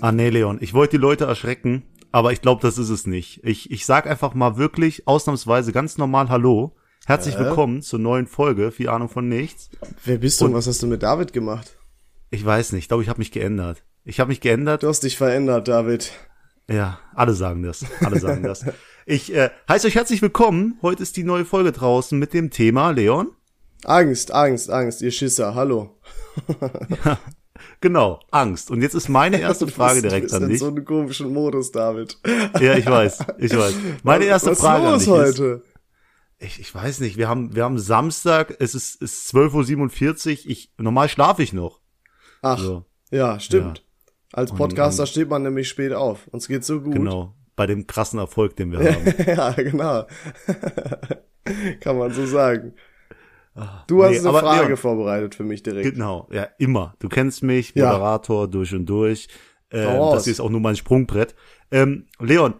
Ah nee, Leon, ich wollte die Leute erschrecken, aber ich glaube, das ist es nicht. Ich, ich sag einfach mal wirklich ausnahmsweise ganz normal Hallo. Herzlich Äh? willkommen zur neuen Folge, viel Ahnung von nichts. Wer bist du Und- und was hast du mit David gemacht? Ich weiß nicht, ich glaube, ich habe mich geändert. Ich habe mich geändert. Du hast dich verändert, David. Ja, alle sagen das. Alle sagen das. Ich äh, heiße euch herzlich willkommen. Heute ist die neue Folge draußen mit dem Thema Leon. Angst, Angst, Angst, ihr Schisser, hallo. Genau, Angst. Und jetzt ist meine erste Du Frage bist- du direkt bist an in dich. so einem komischen Modus, David. Ja, ich weiß, ich weiß. Meine erste was Frage an ist dich los ist, heute? ich, ich weiß nicht, wir haben, wir haben Samstag, es ist, ist 12.47 Uhr, ich, normal schlafe ich noch. Ach, So, ja, stimmt. Als Podcaster steht man nämlich spät auf. Uns geht's so gut. genau, bei dem krassen Erfolg, den wir haben. ja, genau. Kann man so sagen. Du hast nee, eine aber Frage Leon- vorbereitet für mich direkt. Genau, ja, immer. Du kennst mich, Ja. Moderator durch und durch. Ähm, das hier ist auch nur mein Sprungbrett. Ähm, Leon,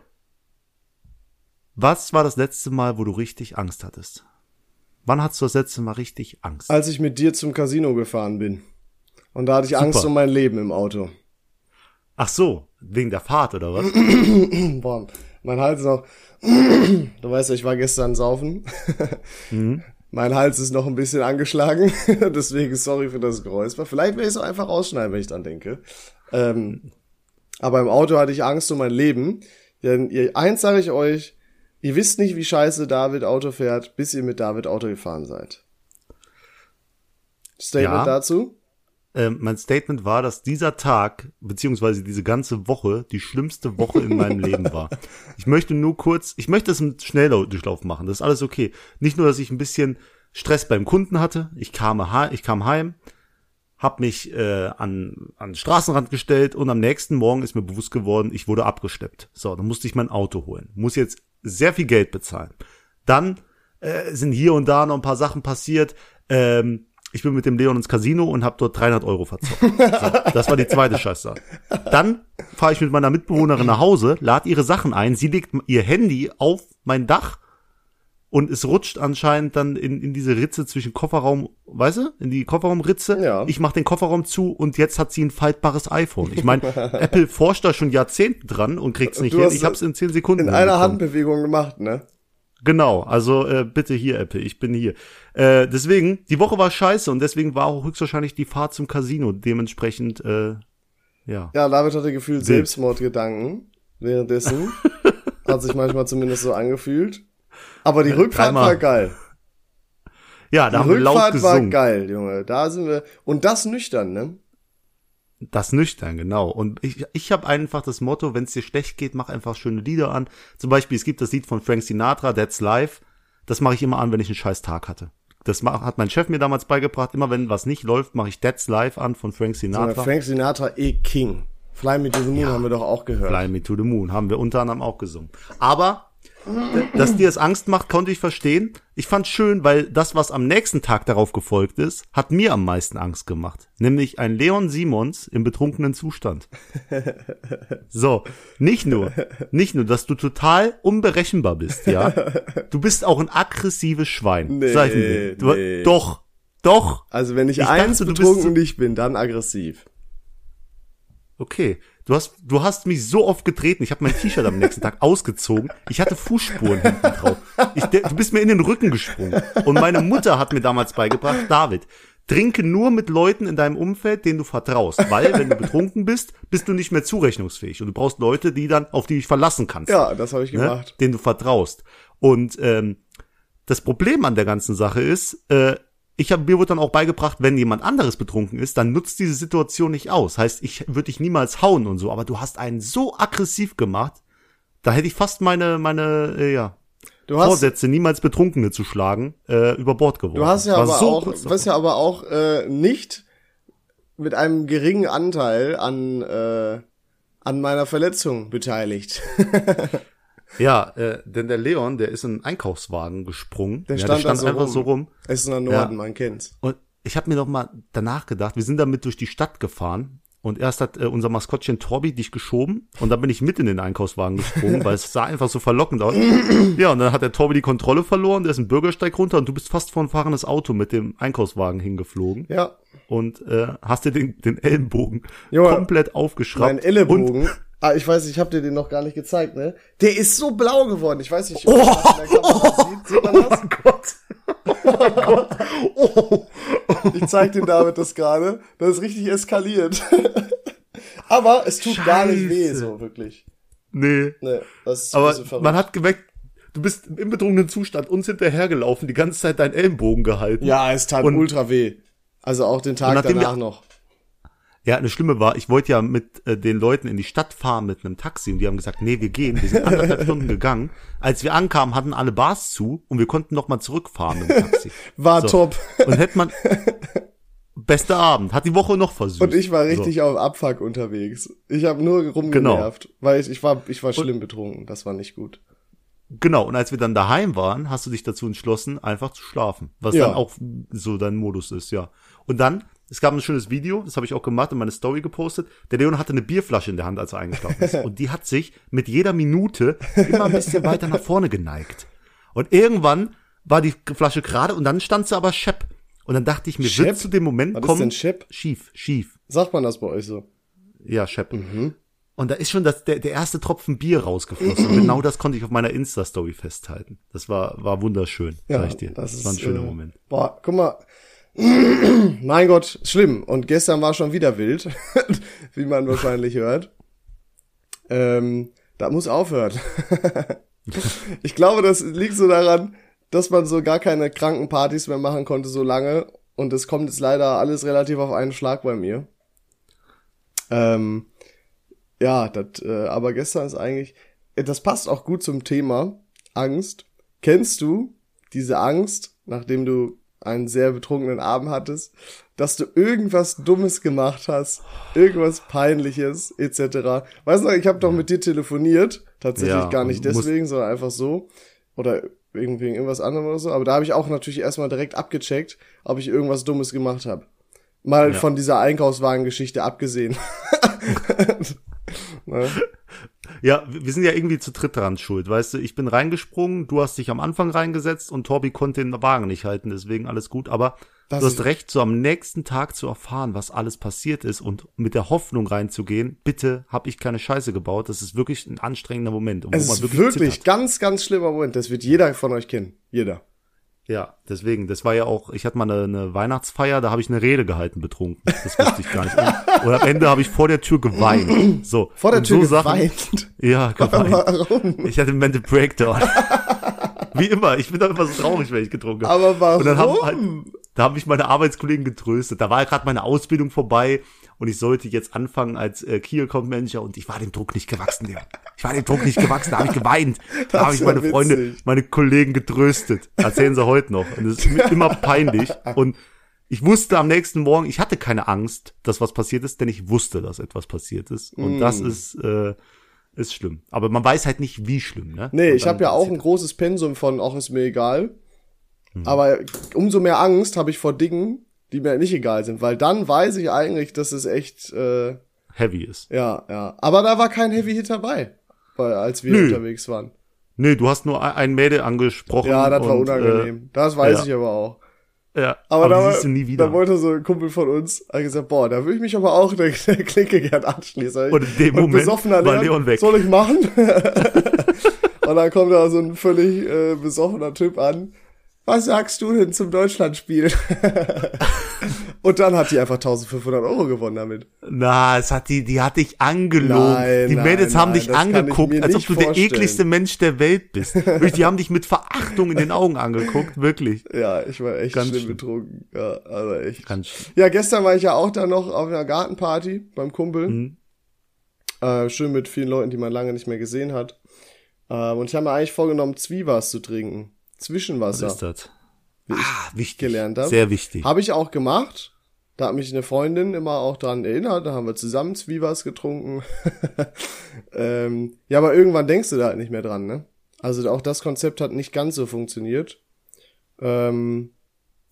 was war das letzte Mal, wo du richtig Angst hattest? Wann hattest du das letzte Mal richtig Angst? Als ich mit dir zum Casino gefahren bin. Und da hatte ich Super. Angst um mein Leben im Auto. Ach so, wegen der Fahrt oder was? Boah, mein Hals ist noch. Du weißt ja, ich war gestern saufen. Mhm. Mein Hals ist noch ein bisschen angeschlagen. Deswegen sorry für das Geräusper. Vielleicht werde ich es auch einfach rausschneiden, wenn ich dann denke. Ähm, aber im Auto hatte ich Angst um mein Leben. Denn ihr, eins sage ich euch, ihr wisst nicht, wie scheiße David Auto fährt, bis ihr mit David Auto gefahren seid. Statement Ja. dazu? Ähm, mein Statement war, dass dieser Tag, beziehungsweise diese ganze Woche, die schlimmste Woche in meinem Leben war. Ich möchte nur kurz, ich möchte es im Schnelldurchlauf machen, das ist alles okay. Nicht nur, dass ich ein bisschen Stress beim Kunden hatte, ich kam, ich kam heim, hab mich äh, an, an den Straßenrand gestellt und am nächsten Morgen ist mir bewusst geworden, ich wurde abgeschleppt. So, dann musste ich mein Auto holen. Muss jetzt sehr viel Geld bezahlen. Dann äh, sind hier und da noch ein paar Sachen passiert. Ähm, ich bin mit dem Leon ins Casino und habe dort 300 Euro verzockt. So, das war die zweite Scheiße. Dann fahre ich mit meiner Mitbewohnerin nach Hause, lad ihre Sachen ein, sie legt ihr Handy auf mein Dach und es rutscht anscheinend dann in, in diese Ritze zwischen Kofferraum, weißt du, in die Kofferraumritze. Ja. Ich mache den Kofferraum zu und jetzt hat sie ein faltbares iPhone. Ich meine, Apple forscht da schon Jahrzehnte dran und kriegt's nicht Du hin. Ich hab's in 10 Sekunden In einer. Handbewegung gemacht, ne? Genau, also äh, bitte hier, Apple, ich bin hier. Äh, deswegen, die Woche war scheiße und deswegen war auch höchstwahrscheinlich die Fahrt zum Casino dementsprechend, äh, ja. Ja, David hatte gefühlt. Selbstmordgedanken währenddessen. Hat sich manchmal zumindest so angefühlt. Aber die Rückfahrt dreimal. war geil. Ja, da Die haben wir laut Rückfahrt war gesungen. geil, Junge. Da sind wir. Und das nüchtern, ne? Das nüchtern, genau. Und ich, ich habe einfach das Motto, wenn es dir schlecht geht, mach einfach schöne Lieder an. Zum Beispiel, es gibt das Lied von Frank Sinatra, That's Life. Das mache ich immer an, wenn ich einen scheiß Tag hatte. Das hat mein Chef mir damals beigebracht. Immer wenn was nicht läuft, mache ich That's Life an von Frank Sinatra. Frank Sinatra eh King. Fly Me to the Moon haben wir doch auch gehört. Fly Me to the Moon haben wir unter anderem auch gesungen. Aber dass dir das Angst macht, konnte ich verstehen. Ich fand schön, weil das, was am nächsten Tag darauf gefolgt ist, hat mir am meisten Angst gemacht. Nämlich ein Leon Simons im betrunkenen Zustand. So, nicht nur, nicht nur, dass du total unberechenbar bist, ja. Du bist auch ein aggressives Schwein. Nee, sag ich mir. Du, nee. Doch, doch. Also wenn ich, Ich eins dachte, du bist betrunken nicht bin, dann aggressiv. Okay. Du hast, du hast mich so oft getreten. Ich habe mein T-Shirt am nächsten Tag ausgezogen. Ich hatte Fußspuren hinten drauf. Ich, du bist mir in den Rücken gesprungen. Und meine Mutter hat mir damals beigebracht, David, trinke nur mit Leuten in deinem Umfeld, denen du vertraust. Weil, wenn du betrunken bist, bist du nicht mehr zurechnungsfähig. Und du brauchst Leute, die dann, auf die du dich verlassen kannst. Ja, das habe ich ne? gemacht. denen du vertraust. Und ähm, das Problem an der ganzen Sache ist, äh, ich habe mir wurde dann auch beigebracht, wenn jemand anderes betrunken ist, dann nutzt diese Situation nicht aus. Heißt, ich würde dich niemals hauen und so, aber du hast einen so aggressiv gemacht, da hätte ich fast meine meine äh, ja Du hast, Vorsätze, niemals Betrunkene zu schlagen, äh, über Bord geworfen. du hast ja War aber so auch, bist ja aber auch äh, nicht mit einem geringen Anteil an äh, an meiner Verletzung beteiligt. Ja, äh, denn der Leon, der ist in einen Einkaufswagen gesprungen. Der ja, stand der stand so einfach rum. so rum. Es ist in der Norden, man kennt's. Und ich habe mir noch mal danach gedacht, wir sind damit durch die Stadt gefahren und erst hat äh, unser Maskottchen Torbi dich geschoben und dann bin ich mit in den Einkaufswagen gesprungen, weil es sah einfach so verlockend aus. ja, und dann hat der Torbi die Kontrolle verloren, der ist einen Bürgersteig runter und du bist fast vor ein fahrendes Auto mit dem Einkaufswagen hingeflogen. Ja, und äh, hast dir den, den Ellenbogen Junge, komplett aufgeschraubt. Mein Ellenbogen. Ah, ich weiß, ich habe dir den noch gar nicht gezeigt, ne? Der ist so blau geworden. Ich weiß nicht, ob man das in der Kamera sieht. Sieht man das? Oh Gott. Oh Gott. Oh. Ich zeig den David das gerade. Das ist richtig eskaliert. Aber es tut gar nicht weh, Scheiße. so wirklich. Nee. Nee, das ist Aber man hat geweckt, du bist im betrunkenen Zustand uns hinterhergelaufen, die ganze Zeit deinen Ellenbogen gehalten. ja, es tat Und- ultra weh. Also auch den Tag danach noch. Ja, eine Schlimme war, ich wollte ja mit äh, den Leuten in die Stadt fahren mit einem Taxi und die haben gesagt, nee, wir gehen. Wir sind anderthalb Stunden gegangen. Als wir ankamen, hatten alle Bars zu und wir konnten noch mal zurückfahren mit dem Taxi. War So. top. Und hätte man bester Abend, hat die Woche noch versucht. Und ich war richtig auf Abfuck unterwegs. Ich habe nur rumgenervt, weil ich, ich war ich war schlimm betrunken. Das war nicht gut. Genau, und als wir dann daheim waren, hast du dich dazu entschlossen, einfach zu schlafen. Was Ja. dann auch so dein Modus ist, ja. Und dann, es gab ein schönes Video, das habe ich auch gemacht und meine Story gepostet. Der Leon hatte eine Bierflasche in der Hand, als er eingeschlafen ist. Und die hat sich mit jeder Minute immer ein bisschen weiter nach vorne geneigt. Und irgendwann war die Flasche gerade und dann stand sie aber schepp. Und dann dachte ich mir, wird zu dem Moment Was ist kommen. denn Schepp? Schief, schief. Sagt man das bei euch so? Ja, Schepp. Mhm. Und da ist schon das, der, der erste Tropfen Bier rausgeflossen. Und genau das konnte ich auf meiner Insta-Story festhalten. Das war, war wunderschön, Ja, sag ich dir. das Das, war ein ist, schöner äh, Moment. Boah, guck mal. mein Gott, schlimm. Und gestern war schon wieder wild, wie man wahrscheinlich hört. Ähm, da muss aufhören. ich glaube, das liegt so daran, dass man so gar keine kranken Partys mehr machen konnte so lange. Und es kommt jetzt leider alles relativ auf einen Schlag bei mir. Ähm, ja, das, äh, aber gestern ist eigentlich, äh, das passt auch gut zum Thema Angst. Kennst du diese Angst, nachdem du einen sehr betrunkenen Abend hattest, dass du irgendwas Dummes gemacht hast, irgendwas Peinliches etc. Weißt du, ich habe doch mit dir telefoniert, tatsächlich Ja, gar nicht deswegen, sondern einfach so oder irgendwie wegen irgendwas anderem oder so. Aber da habe ich auch natürlich erstmal direkt abgecheckt, ob ich irgendwas Dummes gemacht habe. Mal Ja. von dieser Einkaufswagengeschichte abgesehen. ne? Ja, wir sind ja irgendwie zu dritt dran schuld, weißt du? Ich bin reingesprungen, du hast dich am Anfang reingesetzt und Torbi konnte den Wagen nicht halten, deswegen alles gut. Aber Das du hast recht, so am nächsten Tag zu erfahren, was alles passiert ist und mit der Hoffnung reinzugehen, bitte habe ich keine Scheiße gebaut. Das ist wirklich ein anstrengender Moment. Es man ist wirklich zittert. ganz, ganz schlimmer Moment. Das wird jeder von euch kennen. Jeder. Ja, deswegen, das war ja auch, ich hatte mal eine, eine Weihnachtsfeier, da habe ich eine Rede gehalten betrunken. Das wusste ich gar nicht. Und am Ende habe ich vor der Tür geweint. So. Vor der Tür so Sachen- geweint. Ja, geweint. Warum? Ich hatte einen Mental Breakdown. Wie immer, ich bin doch immer so traurig, wenn ich getrunken habe. Aber warum? Und dann haben halt, da haben mich meine Arbeitskollegen getröstet. Da war gerade meine Ausbildung vorbei und ich sollte jetzt anfangen als äh, Key Account Manager und ich war dem Druck nicht gewachsen. Digga. Ich war dem Druck nicht gewachsen, da habe ich geweint. Da Das habe ich meine ja Freunde, witzig. meine Kollegen getröstet. Erzählen sie heute noch. Und es ist mir immer peinlich. Und ich wusste am nächsten Morgen, ich hatte keine Angst, dass was passiert ist, denn ich wusste, dass etwas passiert ist. Und Mm. das ist, äh, ist schlimm. Aber man weiß halt nicht, wie schlimm, ne? Nee, ich habe ja auch ein großes Pensum von, auch ist mir egal. Mhm. Aber umso mehr Angst habe ich vor Dingen, die mir nicht egal sind, weil dann weiß ich eigentlich, dass es echt, äh, heavy ist. ja, ja. Aber da war kein Heavy Hit dabei, weil, als wir Nö. unterwegs waren. Nee, du hast nur ein- Mädel angesprochen. Ja, das war und, unangenehm. das weiß ja. ich aber auch. Äh, ja, Aber, aber, da, siehst du nie wieder. da wollte so ein Kumpel von uns, hat gesagt, boah, da würde ich mich aber auch der, der Klinke gern anschließen. Und in dem Moment besoffener war Leon, Leon weg. Soll ich machen? Und dann kommt da so ein völlig äh, besoffener Typ an. Was sagst du denn zum Deutschlandspiel? Und dann hat die einfach 1500 Euro gewonnen damit. Na, es hat die, die hat dich angelogen. Nein, die nein, Mädels haben nein, dich angeguckt, als ob du der vorstellen. ekligste Mensch der Welt bist. Wirklich, die haben dich mit Verachtung in den Augen angeguckt, wirklich. Ja, ich war echt Ganz schlimm schlimm. betrunken. Ja, also echt. Ganz Ja, gestern war ich ja auch da noch auf einer Gartenparty beim Kumpel. Mhm. Äh, schön mit vielen Leuten, die man lange nicht mehr gesehen hat. Äh, und ich habe mir eigentlich vorgenommen, Zwiebas zu trinken. Was Zwischenwasser. ist das? Ah, wichtig. gelernt hab. Sehr wichtig. Habe ich auch gemacht. Da hat mich eine Freundin immer auch dran erinnert. Da haben wir zusammen Zwiebas getrunken. ähm, ja, aber irgendwann denkst du da halt nicht mehr dran, ne? Also auch das Konzept hat nicht ganz so funktioniert. Ähm,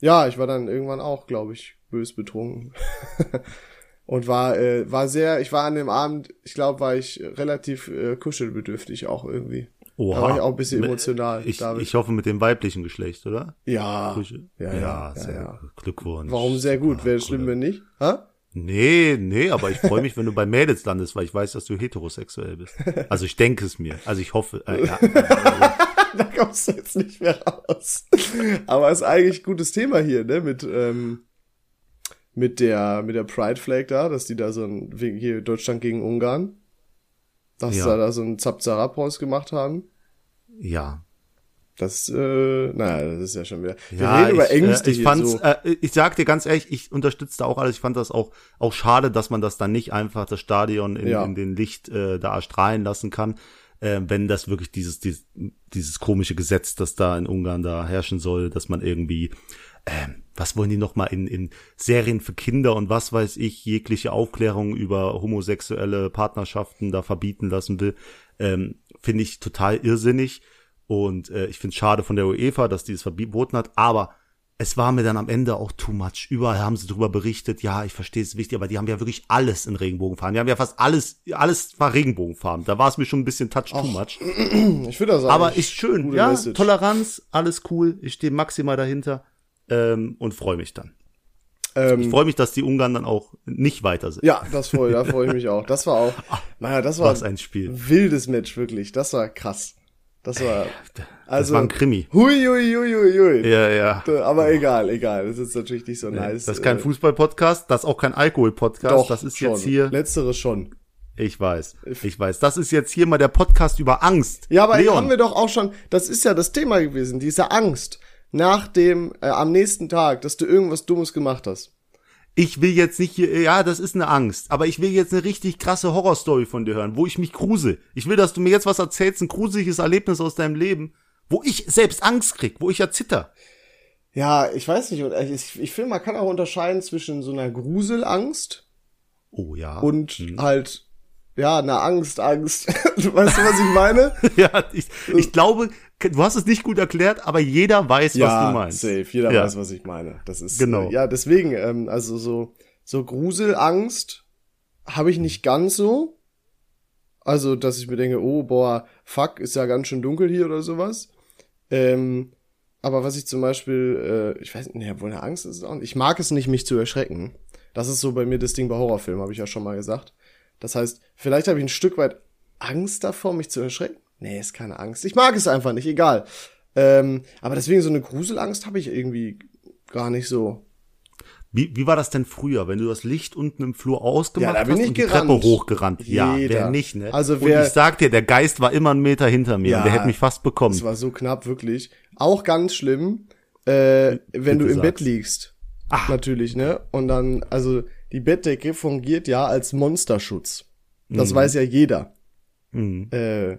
ja, ich war dann irgendwann auch, glaube ich, bös betrunken. Und war, äh, war sehr, ich war an dem Abend, ich glaube, war ich relativ äh, kuschelbedürftig auch irgendwie. Oha. Da war ich auch ein bisschen emotional. Ich, ich hoffe mit dem weiblichen Geschlecht, oder? ja, ja, ja, ja, sehr ja. Glückwunsch. Warum sehr gut? Wäre schlimm, wenn nicht? Ha? Nee, nee, aber ich freue mich, wenn du bei Mädels landest, weil ich weiß, dass du heterosexuell bist. Also ich denke es mir. Also ich hoffe. Äh, ja. da kommst du jetzt nicht mehr raus. Aber ist eigentlich ein gutes Thema hier, ne? Mit, ähm, mit der, mit der Pride Flag da, dass die da so ein, hier Deutschland gegen Ungarn, dass Ja. da, da so ein Zap-Zarab rausgemacht haben. ja. Das, äh, naja, das ist ja schon wieder. Wir ja, reden über ich, Ängste äh, ich fand's, so. äh, ich sag dir ganz ehrlich, ich unterstütze da auch alles. Ich fand das auch auch schade, dass man das dann nicht einfach das Stadion in, Ja. in den Licht äh, da erstrahlen lassen kann, äh, wenn das wirklich dieses, dieses dieses komische Gesetz, das da in Ungarn da herrschen soll, dass man irgendwie ähm, was wollen die noch mal in, in Serien für Kinder und was weiß ich, jegliche Aufklärung über homosexuelle Partnerschaften da verbieten lassen will, ähm, finde ich total irrsinnig. Und äh, ich finde es schade von der UEFA, dass die es verboten hat, aber es war mir dann am Ende auch too much. Überall haben sie darüber berichtet, ja, ich verstehe es wichtig, aber die haben ja wirklich alles in Regenbogenfarben. Die haben ja fast alles, alles war Regenbogenfarben. Da war es mir schon ein bisschen touch too much. Ich finde das Aber ist schön, ja, Message. Toleranz, alles cool. Ich stehe maximal dahinter ähm, und freue mich dann. Ich Ähm, freue mich, dass die Ungarn dann auch nicht weiter sind. ja, das freue, da freue ich mich auch. Das war auch, naja, das war Was ein Spiel. wildes Match, wirklich. Das war krass. Das war, also, war ein Krimi. Hui, hui, hui, hui, hui. Ja, ja. Aber egal, egal. Das ist natürlich nicht so nice. Das ist kein Äh, Fußball-Podcast, das ist auch kein Alkohol-Podcast. Das ist schon. jetzt hier. Letzteres schon. Ich weiß, ich weiß. Das ist jetzt hier mal der Podcast über Angst. Ja, aber Leon, haben wir doch auch schon, das ist ja das Thema gewesen, diese Angst nach dem, äh, am nächsten Tag, dass du irgendwas Dummes gemacht hast. ich will jetzt nicht hier, ja, das ist eine Angst, aber ich will jetzt eine richtig krasse Horrorstory von dir hören, wo ich mich grusel. Ich will, dass du mir jetzt was erzählst, ein gruseliges Erlebnis aus deinem Leben, wo ich selbst Angst krieg, wo ich ja zitter. Ja, ich weiß nicht, ich, ich finde, man kann auch unterscheiden zwischen so einer Gruselangst Oh ja. und Hm. halt, ja, einer Angst, Angst. weißt du, was ich meine? ja, ich, ich glaube, du hast es nicht gut erklärt, aber jeder weiß, was du meinst. safe. Jeder Ja. weiß, was ich meine. Das ist Genau. Äh, ja deswegen. Ähm, also so so Gruselangst habe ich nicht ganz so. Also dass ich mir denke, oh boah, fuck, ist ja ganz schön dunkel hier oder sowas. Ähm, aber was ich zum Beispiel, äh, ich weiß nicht, nee, wohl eine Angst ist es auch nicht. Ich mag es nicht, mich zu erschrecken. Das ist so bei mir das Ding bei Horrorfilmen, habe ich ja schon mal gesagt. Das heißt, vielleicht habe ich ein Stück weit Angst davor, mich zu erschrecken. Nee, ist keine Angst. Ich mag es einfach nicht, egal. Ähm, aber deswegen so eine Gruselangst habe ich irgendwie gar nicht so. Wie, wie war das denn früher, wenn du das Licht unten im Flur ausgemacht Ja, da bin hast ich und die gerannt. Treppe hochgerannt? Ja, Jeder. wer nicht, ne? Also und wer- ich sag dir, der Geist war immer einen Meter hinter mir Ja, und der hätte mich fast bekommen. Das war so knapp, wirklich. Auch ganz schlimm, äh, wenn du im sag's. Bett liegst. Ah. Natürlich, ne? Und dann, also die Bettdecke fungiert ja als Monsterschutz. Das weiß ja jeder. Mhm. Äh,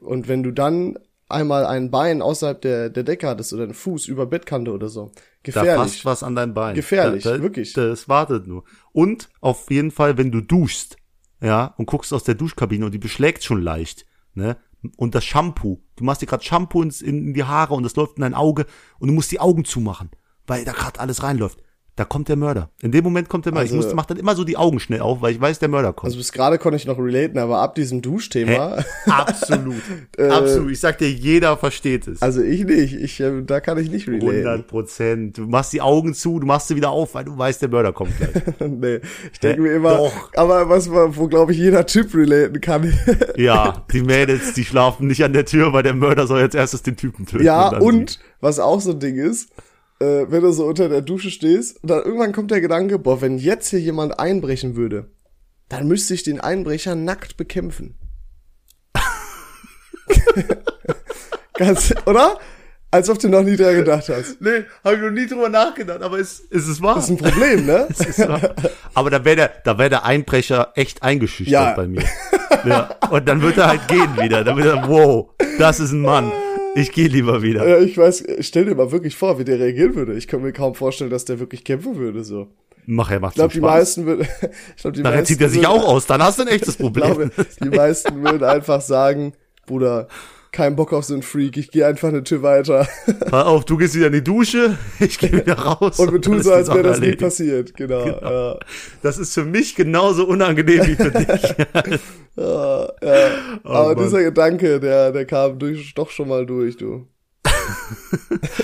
und wenn du dann einmal ein Bein außerhalb der, der Decke hattest oder einen Fuß über Bettkante oder so, Da gefährlich. passt was an dein Bein. Gefährlich, da, da, wirklich. Das wartet nur. Und auf jeden Fall, wenn du duschst, ja, und guckst aus der Duschkabine und die beschlägt schon leicht, ne? Und das Shampoo, du machst dir gerade Shampoo ins, in, in die Haare und das läuft in dein Auge und du musst die Augen zumachen, weil da gerade alles reinläuft. Da kommt der Mörder. In dem Moment kommt der Mörder. Also- ich muss, mach dann immer so die Augen schnell auf, weil ich weiß, der Mörder kommt. Also bis gerade konnte ich noch relaten, aber ab diesem Duschthema, Absolut. Absolut. Ich sag dir, jeder versteht es. also ich nicht, ich, äh, da kann ich nicht relaten. 100 Prozent. Du machst die Augen zu, du machst sie wieder auf, weil du weißt, der Mörder kommt gleich. nee, ich denke mir immer, Doch. aber was man, wo glaube ich jeder Typ relaten kann. Ja, die Mädels, die schlafen nicht an der Tür, weil der Mörder soll jetzt erstes den Typen töten. ja, dann und was auch so ein Ding ist, äh, wenn du so unter der Dusche stehst und dann irgendwann kommt der Gedanke, boah, wenn jetzt hier jemand einbrechen würde, dann müsste ich den Einbrecher nackt bekämpfen. Ganz, oder? Als ob du noch nie dran gedacht hast. Nee, hab ich noch nie drüber nachgedacht, aber ist, ist es wahr? Das ist ein Problem, ne? Aber da wäre der, da wäre der Einbrecher echt eingeschüchtert Ja. bei mir. Ja. Und dann wird er halt gehen wieder. Dann wird er, wow, das ist ein Mann. Ich gehe lieber wieder. Ja, ich weiß, stell dir mal wirklich vor, wie der reagieren würde. Ich kann mir kaum vorstellen, dass der wirklich kämpfen würde, so. Mach er, macht Ich glaube, die meisten würden, ich glaube, die Nachher meisten zieht er sich würden- auch aus, dann hast du ein echtes Ich glaube, Problem. die meisten würden einfach sagen, Bruder, kein Bock auf so einen Freak, ich gehe einfach eine Tür weiter. Pass auf, du gehst wieder in die Dusche, ich gehe wieder raus. Und wir tun so, als wäre das nie passiert. Genau. Genau. Ja. Das ist für mich genauso unangenehm wie für dich. Ja, ja. Oh, Aber Mann. dieser Gedanke, der, der kam durch, doch schon mal durch, du.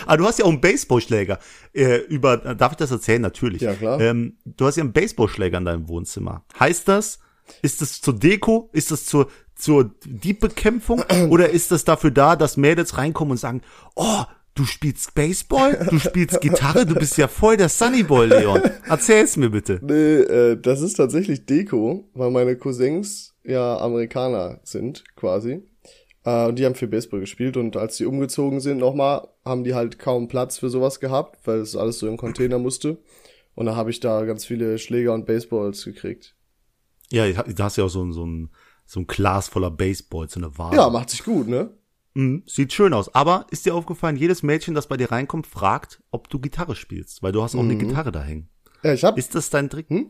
Ah, du hast ja auch einen Baseballschläger. Äh, über, darf ich das erzählen? Natürlich. Ja, klar. Ähm, du hast ja einen Baseballschläger in deinem Wohnzimmer. Heißt das, ist das zur Deko? Ist das zur, zur Diebbekämpfung? Oder ist das dafür da, dass Mädels reinkommen und sagen, oh, du spielst Baseball? Du spielst Gitarre? Du bist ja voll der Sunnyboy, Leon. Erzähl's mir bitte. Nee, äh, das ist tatsächlich Deko, weil meine Cousins ja Amerikaner sind, quasi. Äh, und die haben viel Baseball gespielt und als die umgezogen sind nochmal, haben die halt kaum Platz für sowas gehabt, weil es alles so im Container musste. Und da habe ich da ganz viele Schläger und Baseballs gekriegt. Ja, da hast ja auch so ein, so ein, so ein Glas voller Baseballs, so eine Vase. Ja, macht sich gut, ne? Mhm, sieht schön aus. Aber ist dir aufgefallen, jedes Mädchen, das bei dir reinkommt, fragt, ob du Gitarre spielst, weil du hast auch eine Gitarre da hängen. Ja, ich hab, Ist das dein Trick? Hm?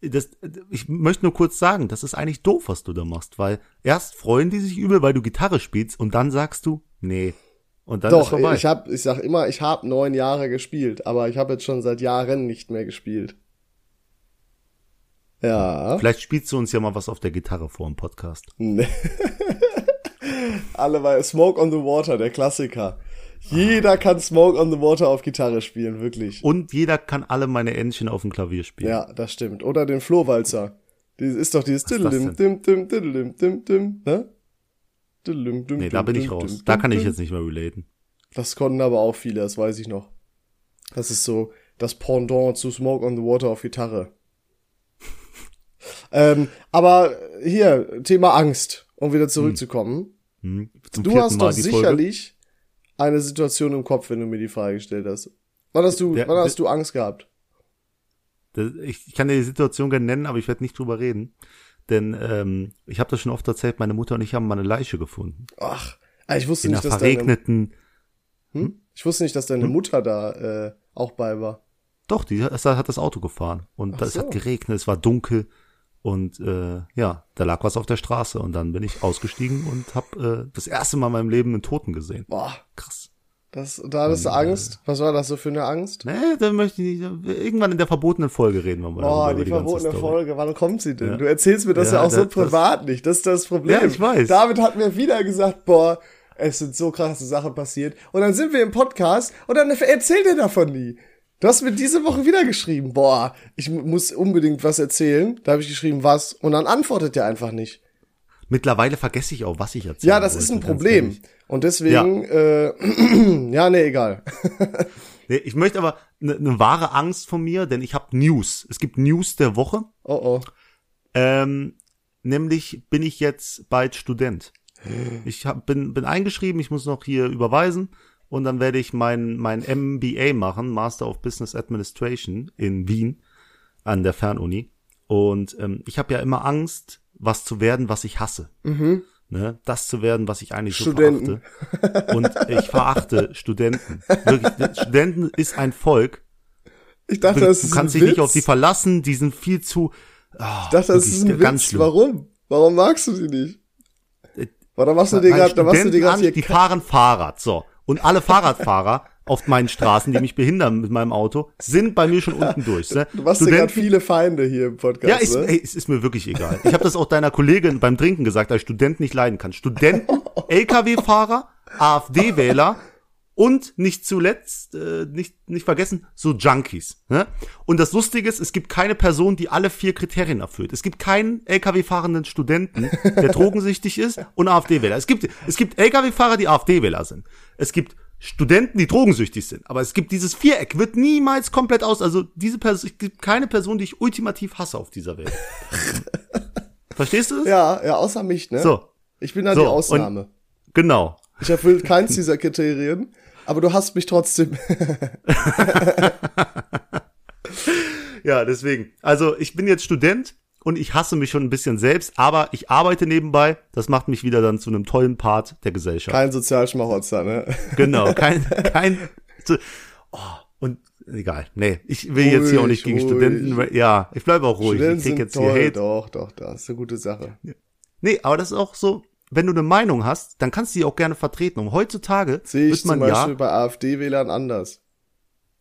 Das, ich möchte nur kurz sagen, das ist eigentlich doof, was du da machst, weil erst freuen die sich übel, weil du Gitarre spielst und dann sagst du, nee. Und dann ist doch, vorbei. ich hab, ich sag immer, ich hab neun Jahre gespielt, aber ich habe jetzt schon seit Jahren nicht mehr gespielt. Ja. Vielleicht spielst du uns ja mal was auf der Gitarre vor im Podcast. Alle bei Smoke on the Water, der Klassiker. Jeder kann Smoke on the Water auf Gitarre spielen, wirklich. Und jeder kann alle meine Entchen auf dem Klavier spielen. Ja, das stimmt. Oder den Flohwalzer. Das ist doch dieses Diddlim, dim, dim, diddlim, dim, dim, ne? Diddlim, dim, Nee, da bin ich raus. Da kann ich jetzt nicht mehr relaten. Das konnten aber auch viele, das weiß ich noch. Das ist so das Pendant zu Smoke on the Water auf Gitarre. Ähm, aber hier, Thema Angst, um wieder zurückzukommen. Hm? Zum Du hast Mal doch die Folge. sicherlich eine Situation im Kopf, wenn du mir die Frage gestellt hast. Wann hast du, Der- wann hast du Angst gehabt? Das, ich, ich kann dir die Situation gerne nennen, aber ich werde nicht drüber reden. Denn ähm, ich habe das schon oft erzählt, meine Mutter und ich haben mal eine Leiche gefunden. Ach, ah, ich wusste In nicht, dass deine, verregneten. hm? ich wusste nicht, dass deine Mutter da äh, auch bei war. Doch, die hat hat das Auto gefahren. Und es so. hat geregnet, es war dunkel. Und äh, ja, da lag was auf der Straße. Und dann bin ich ausgestiegen und habe äh, das erste Mal in meinem Leben einen Toten gesehen. Boah, Krass. das, da hattest du Angst. Was war das so für eine Angst? Nee, da möchte ich nicht. Irgendwann in der verbotenen Folge reden wir mal. Boah, die ganze verbotene. Folge, wann kommt sie denn? Ja. Du erzählst mir das ja, Ja, auch so das- das- privat nicht. Das ist das Problem. Ja, ich weiß. David hat mir wieder gesagt, boah, es sind so krasse Sachen passiert. Und dann sind wir im Podcast und dann erzählt er davon nie. Du hast mir diese Woche wieder geschrieben, boah, ich mu- muss unbedingt was erzählen. Da habe ich geschrieben, was. Und dann antwortet er einfach nicht. Mittlerweile vergesse ich auch, was ich erzähle. Ja, das ist ein Problem. Und deswegen, äh, ja, nee, egal. Nee, ich möchte aber eine ne wahre Angst von mir, denn ich habe News. Es gibt News der Woche. Oh oh. Ähm, nämlich bin ich jetzt bald Student. Ich hab, bin, bin eingeschrieben, ich muss noch hier überweisen und dann werde ich mein, mein MBA machen, Master of Business Administration in Wien an der Fernuni. Und ähm, ich habe ja immer Angst, was zu werden, was ich hasse. Ne? Das zu werden, was ich eigentlich so Studenten. verachte. Und ich verachte Studenten. Wirklich, Studenten ist ein Volk. Ich dachte, Du, das du ist kannst ein dich nicht auf die verlassen, die sind viel zu. ah, Ich dachte, das ist ein ganz Witz. schlimm. Warum? Warum magst du sie nicht? Oder machst du dir gerade, da machst du dir gerade hier die fahren Fahrrad, so. Und alle Fahrradfahrer auf meinen Straßen, die mich behindern mit meinem Auto, sind bei mir schon unten durch. Ne? Du machst dir gerade viele Feinde hier im Podcast. ja, ist, ne? ey, es ist mir wirklich egal. Ich habe das auch deiner Kollegin beim Trinken gesagt, dass ich Studenten nicht leiden kann. Studenten, LKW-Fahrer, AfD-Wähler und nicht zuletzt, äh, nicht, nicht vergessen, so Junkies. Ne? Und das Lustige ist, es gibt keine Person, die alle vier Kriterien erfüllt. Es gibt keinen LKW-fahrenden Studenten, der drogensüchtig ist und AfD-Wähler. Es gibt, es gibt LKW-Fahrer, die AfD-Wähler sind. Es gibt Studenten, die drogensüchtig sind. Aber es gibt dieses Viereck, wird niemals komplett aus. Also diese Person, es gibt keine Person, die ich ultimativ hasse auf dieser Welt. Verstehst du das? Ja, ja, außer mich, ne? So, Ich bin da So, die Ausnahme. genau. Ich erfülle keins dieser Kriterien, aber du hast mich trotzdem. Ja, deswegen. Also ich bin jetzt Student und ich hasse mich schon ein bisschen selbst, aber ich arbeite nebenbei. Das macht mich wieder dann zu einem tollen Part der Gesellschaft. Kein Sozialschmarotzer, ne? Genau, kein, kein, oh, und egal, nee, ich will jetzt hier auch nicht gegen Ruhig, Studenten, ja, ich bleibe auch ruhig, Studenten ich krieg sind jetzt toll, hier Hate. doch, doch, das ist eine gute Sache. Nee, aber das ist auch so, wenn du eine Meinung hast, dann kannst du die auch gerne vertreten. Und heutzutage Sehe ich wird man zum Beispiel ja, bei AfD-Wählern anders.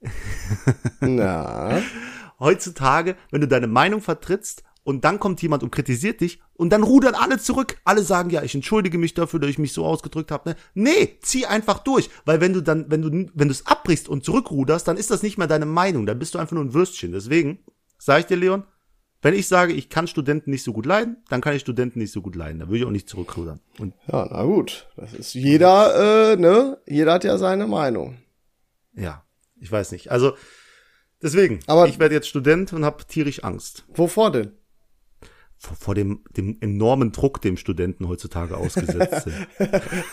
Na, heutzutage, wenn du deine Meinung vertrittst und dann kommt jemand und kritisiert dich und dann rudern alle zurück. Alle sagen, ja, ich entschuldige mich dafür, dass ich mich so ausgedrückt habe. Ne? Nee, zieh einfach durch. Weil wenn du dann, wenn du, wenn du es abbrichst und zurückruderst, dann ist das nicht mehr deine Meinung. Dann bist du einfach nur ein Würstchen. Deswegen, sag ich dir, Leon, wenn ich sage, ich kann Studenten nicht so gut leiden, dann kann ich Studenten nicht so gut leiden. Da würde ich auch nicht zurückrudern. Und ja, na gut. Das ist jeder, äh, ne? Jeder hat ja seine Meinung. ja, ich weiß nicht. Also, deswegen, Aber- ich werde jetzt Student und habe tierisch Angst. Wovor denn? Vor, vor dem, dem enormen Druck, dem Studenten heutzutage ausgesetzt sind.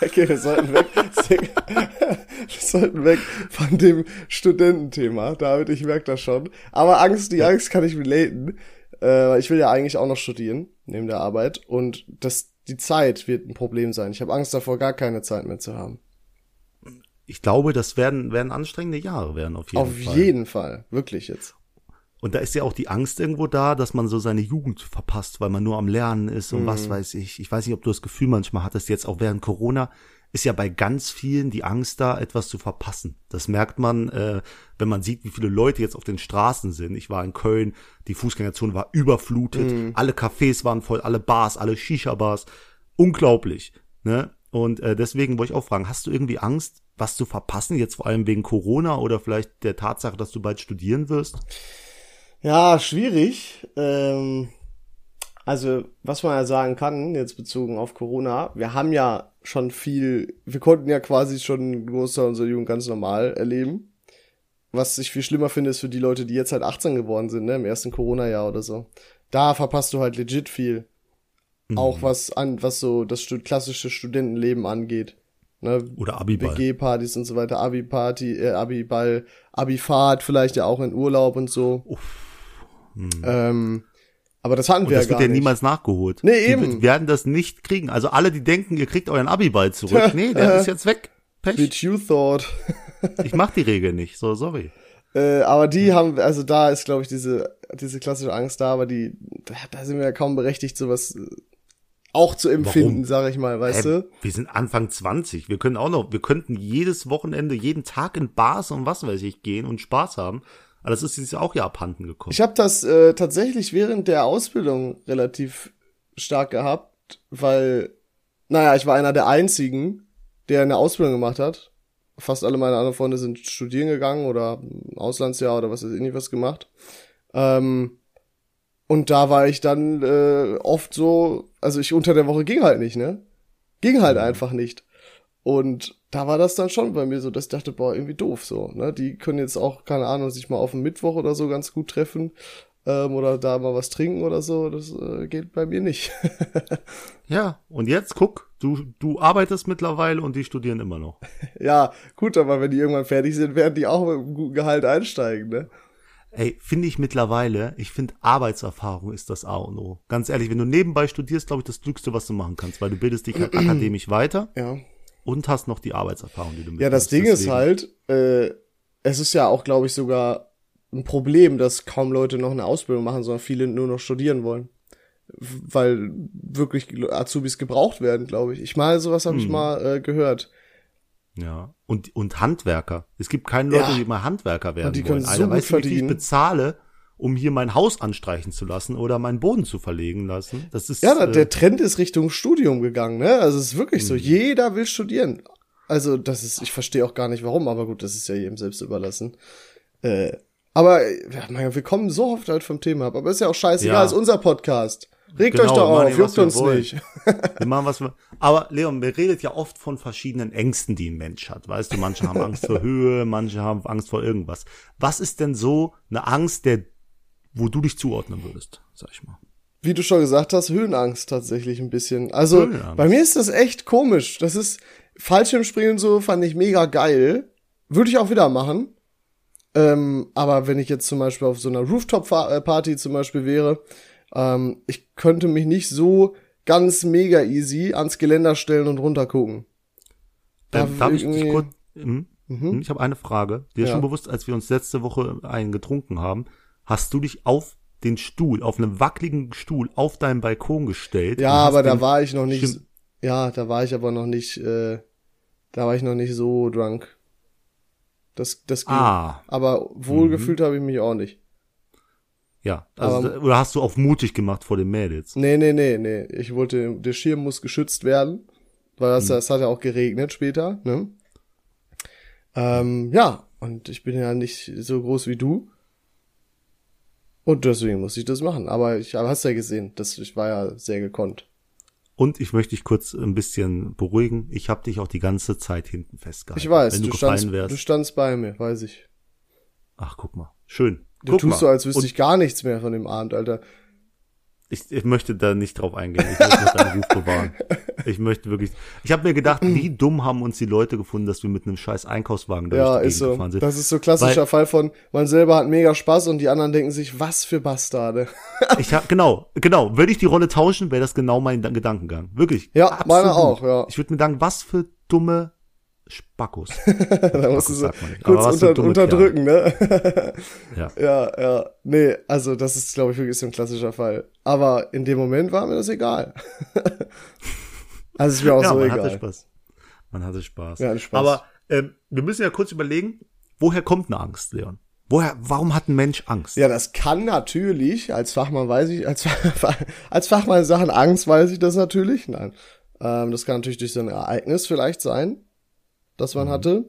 Okay, wir sollten weg. wir sollten weg von dem Studententhema. David, ich merke das schon. Aber Angst, die Angst kann ich relaten. Äh, ich will ja eigentlich auch noch studieren, neben der Arbeit. Und das, die Zeit wird ein Problem sein. Ich habe Angst davor, gar keine Zeit mehr zu haben. Ich glaube, das werden, werden anstrengende Jahre werden, auf jeden Auf Fall. jeden Fall. Wirklich jetzt. Und da ist ja auch die Angst irgendwo da, dass man so seine Jugend verpasst, weil man nur am Lernen ist und was weiß ich. Ich weiß nicht, ob du das Gefühl manchmal hattest, jetzt auch während Corona, ist ja bei ganz vielen die Angst da, etwas zu verpassen. Das merkt man, äh, wenn man sieht, wie viele Leute jetzt auf den Straßen sind. Ich war in Köln, die Fußgängerzone war überflutet, alle Cafés waren voll, alle Bars, alle Shisha-Bars. Unglaublich. Ne? Und äh, deswegen wollte ich auch fragen, hast du irgendwie Angst, was zu verpassen, jetzt vor allem wegen Corona oder vielleicht der Tatsache, dass du bald studieren wirst? Ja, schwierig. Ähm, also, was man ja sagen kann, jetzt bezogen auf Corona, wir haben ja schon viel, wir konnten ja quasi schon einen Großteil unserer Jugend ganz normal erleben. Was ich viel schlimmer finde, ist für die Leute, die jetzt halt 18 geworden sind, ne, im ersten Corona-Jahr oder so. Da verpasst du halt legit viel. Auch was an, was so das klassische Studentenleben angeht. Ne, Oder Abiball. WG-Partys und so weiter, Abi-Party, äh, Abi-Ball, Abi-Fahrt, vielleicht ja auch in Urlaub und so. Ähm, aber das hatten Und wir das ja wird gar ja nicht. niemals nachgeholt. Nee, Die eben. werden das nicht kriegen. Also alle, die denken, ihr kriegt euren Abiball zurück. Nee, der ist jetzt weg. Pech. Which you thought. Ich mach die Regel nicht. So, sorry. äh, aber die haben, also da ist, glaube ich, diese, diese klassische Angst da, aber die, da, sind wir ja kaum berechtigt, sowas äh, auch zu empfinden, sage ich mal, weißt Hä, du? wir sind Anfang 20. Wir können auch noch, wir könnten jedes Wochenende, jeden Tag in Bars und was weiß ich gehen und Spaß haben. Aber das ist jetzt auch ja abhanden gekommen. Ich habe das äh, tatsächlich während der Ausbildung relativ stark gehabt, weil, naja, ich war einer der einzigen, der eine Ausbildung gemacht hat. Fast alle meine anderen Freunde sind studieren gegangen oder Auslandsjahr oder was weiß ich nicht was gemacht. Ähm, und da war ich dann äh, oft so, also ich unter der Woche ging halt nicht, ne? Ging halt einfach nicht. Und da war das dann schon bei mir so, dass ich dachte, boah, irgendwie doof so, ne? Die können jetzt auch, keine Ahnung, sich mal auf den Mittwoch oder so ganz gut treffen ähm, oder da mal was trinken oder so. Das äh, geht bei mir nicht. ja, und jetzt guck, du, du arbeitest mittlerweile und die studieren immer noch. ja, gut, aber wenn die irgendwann fertig sind, werden die auch mit einem guten Gehalt einsteigen, ne? Ey, finde ich mittlerweile, ich finde Arbeitserfahrung ist das A und O. Ganz ehrlich, wenn du nebenbei studierst, glaube ich, das Glückste, was du machen kannst, weil du bildest dich halt akademisch weiter Ja. Und hast noch die Arbeitserfahrung, die du Ja, das. Ding ist Deswegen- halt, äh, es ist ja auch, glaube ich, sogar ein Problem, dass kaum Leute noch eine Ausbildung machen, sondern viele nur noch studieren wollen. Weil wirklich Azubis gebraucht werden, glaube ich. Ich meine, sowas habe ich Hm. mal äh, gehört. Ja, und, und Handwerker. Es gibt keine Leute, Ja. die mal Handwerker werden die wollen. können so Alter, weißt du, wie viel ich bezahle, um hier mein Haus anstreichen zu lassen oder meinen Boden zu verlegen lassen? Das ist, Ja, da- äh, der Trend ist Richtung Studium gegangen, ne? Also es ist wirklich so, jeder will studieren. Also das ist, ich verstehe auch gar nicht warum, aber gut, das ist ja jedem selbst überlassen. Äh, aber ja, mein, wir kommen so oft halt vom Thema ab, aber ist ja auch scheißegal, Ja. ist unser Podcast. Regt Genau, euch doch auf, juckt uns wollen. nicht. Wir machen, was wir, aber Leon, wir redet ja oft von verschiedenen Ängsten, die ein Mensch hat. Weißt du, manche haben Angst vor Höhe, manche haben Angst vor irgendwas. Was ist denn so eine Angst, der, wo du dich zuordnen würdest, sag ich mal? Wie du schon gesagt hast, Höhenangst tatsächlich ein bisschen. Also Höhenangst. bei mir ist das echt komisch. Das ist Fallschirmspringen so fand ich mega geil. Würde ich auch wieder machen. Ähm, aber wenn ich jetzt zum Beispiel auf so einer Rooftop-Party zum Beispiel wäre, ähm, ich könnte mich nicht so ganz mega easy ans Geländer stellen und runtergucken. Da Ähm, darf ich dich kurz, hm? Hm, ich habe eine Frage. Dir Ja. schon bewusst, als wir uns letzte Woche einen getrunken haben, hast du dich auf den Stuhl, auf einem wackeligen Stuhl auf deinen Balkon gestellt. Ja, aber da war ich noch nicht. Ja, da war ich aber noch nicht, äh, da war ich noch nicht so drunk. Das, das ging. Ah. Aber wohlgefühlt habe ich mich auch nicht. Ja, also, Aber- oder hast du auf mutig gemacht vor den Mädels? Nee, nee, nee, nee. Ich wollte, der Schirm muss geschützt werden. Weil das, das hat ja auch geregnet später, ne? Ähm, ja, und ich bin ja nicht so groß wie du. Und deswegen muss ich das machen. Aber ich aber hast ja gesehen, das, ich war ja sehr gekonnt. Und ich möchte dich kurz ein bisschen beruhigen. Ich habe dich auch die ganze Zeit hinten festgehalten. Ich weiß, Wenn du, du, standst, wärst. du standst bei mir, weiß ich. Ach, guck mal. Schön. Du guck tust mal. so, als wüsste Und ich gar nichts mehr von dem Abend, Alter. Ich, ich möchte da nicht drauf eingehen. Ich möchte deinen Ruf bewahren. Ich möchte wirklich. Ich habe mir gedacht, wie dumm haben uns die Leute gefunden, dass wir mit einem scheiß Einkaufswagen da Ja, ist so. gefahren sind. Das ist so klassischer Weil- Fall von, man selber hat mega Spaß und die anderen denken sich, was für Bastarde. Ich hab, genau, genau. Würde ich die Rolle tauschen, wäre das genau mein Dan- Gedankengang. Wirklich. Ja, Absolut. meiner auch, ja. Ich würde mir sagen, was für dumme Spackos. da musst du so kurz unter, unterdrücken, ne? Ja. ja, ja. Nee, also das ist, glaube ich, wirklich so ein klassischer Fall. Aber in dem Moment war mir das egal. also ist mir auch ja, so man egal. hatte Spaß. Man hatte Spaß. Ja, hatte Spaß. Aber ähm, wir müssen ja kurz überlegen, woher kommt eine Angst, Leon? Woher, warum hat ein Mensch Angst? Ja, das kann natürlich, als Fachmann weiß ich, als, als Fachmann in Sachen Angst weiß ich das natürlich. Nein. Ähm, das kann natürlich durch so ein Ereignis vielleicht sein, das Mhm. man hatte.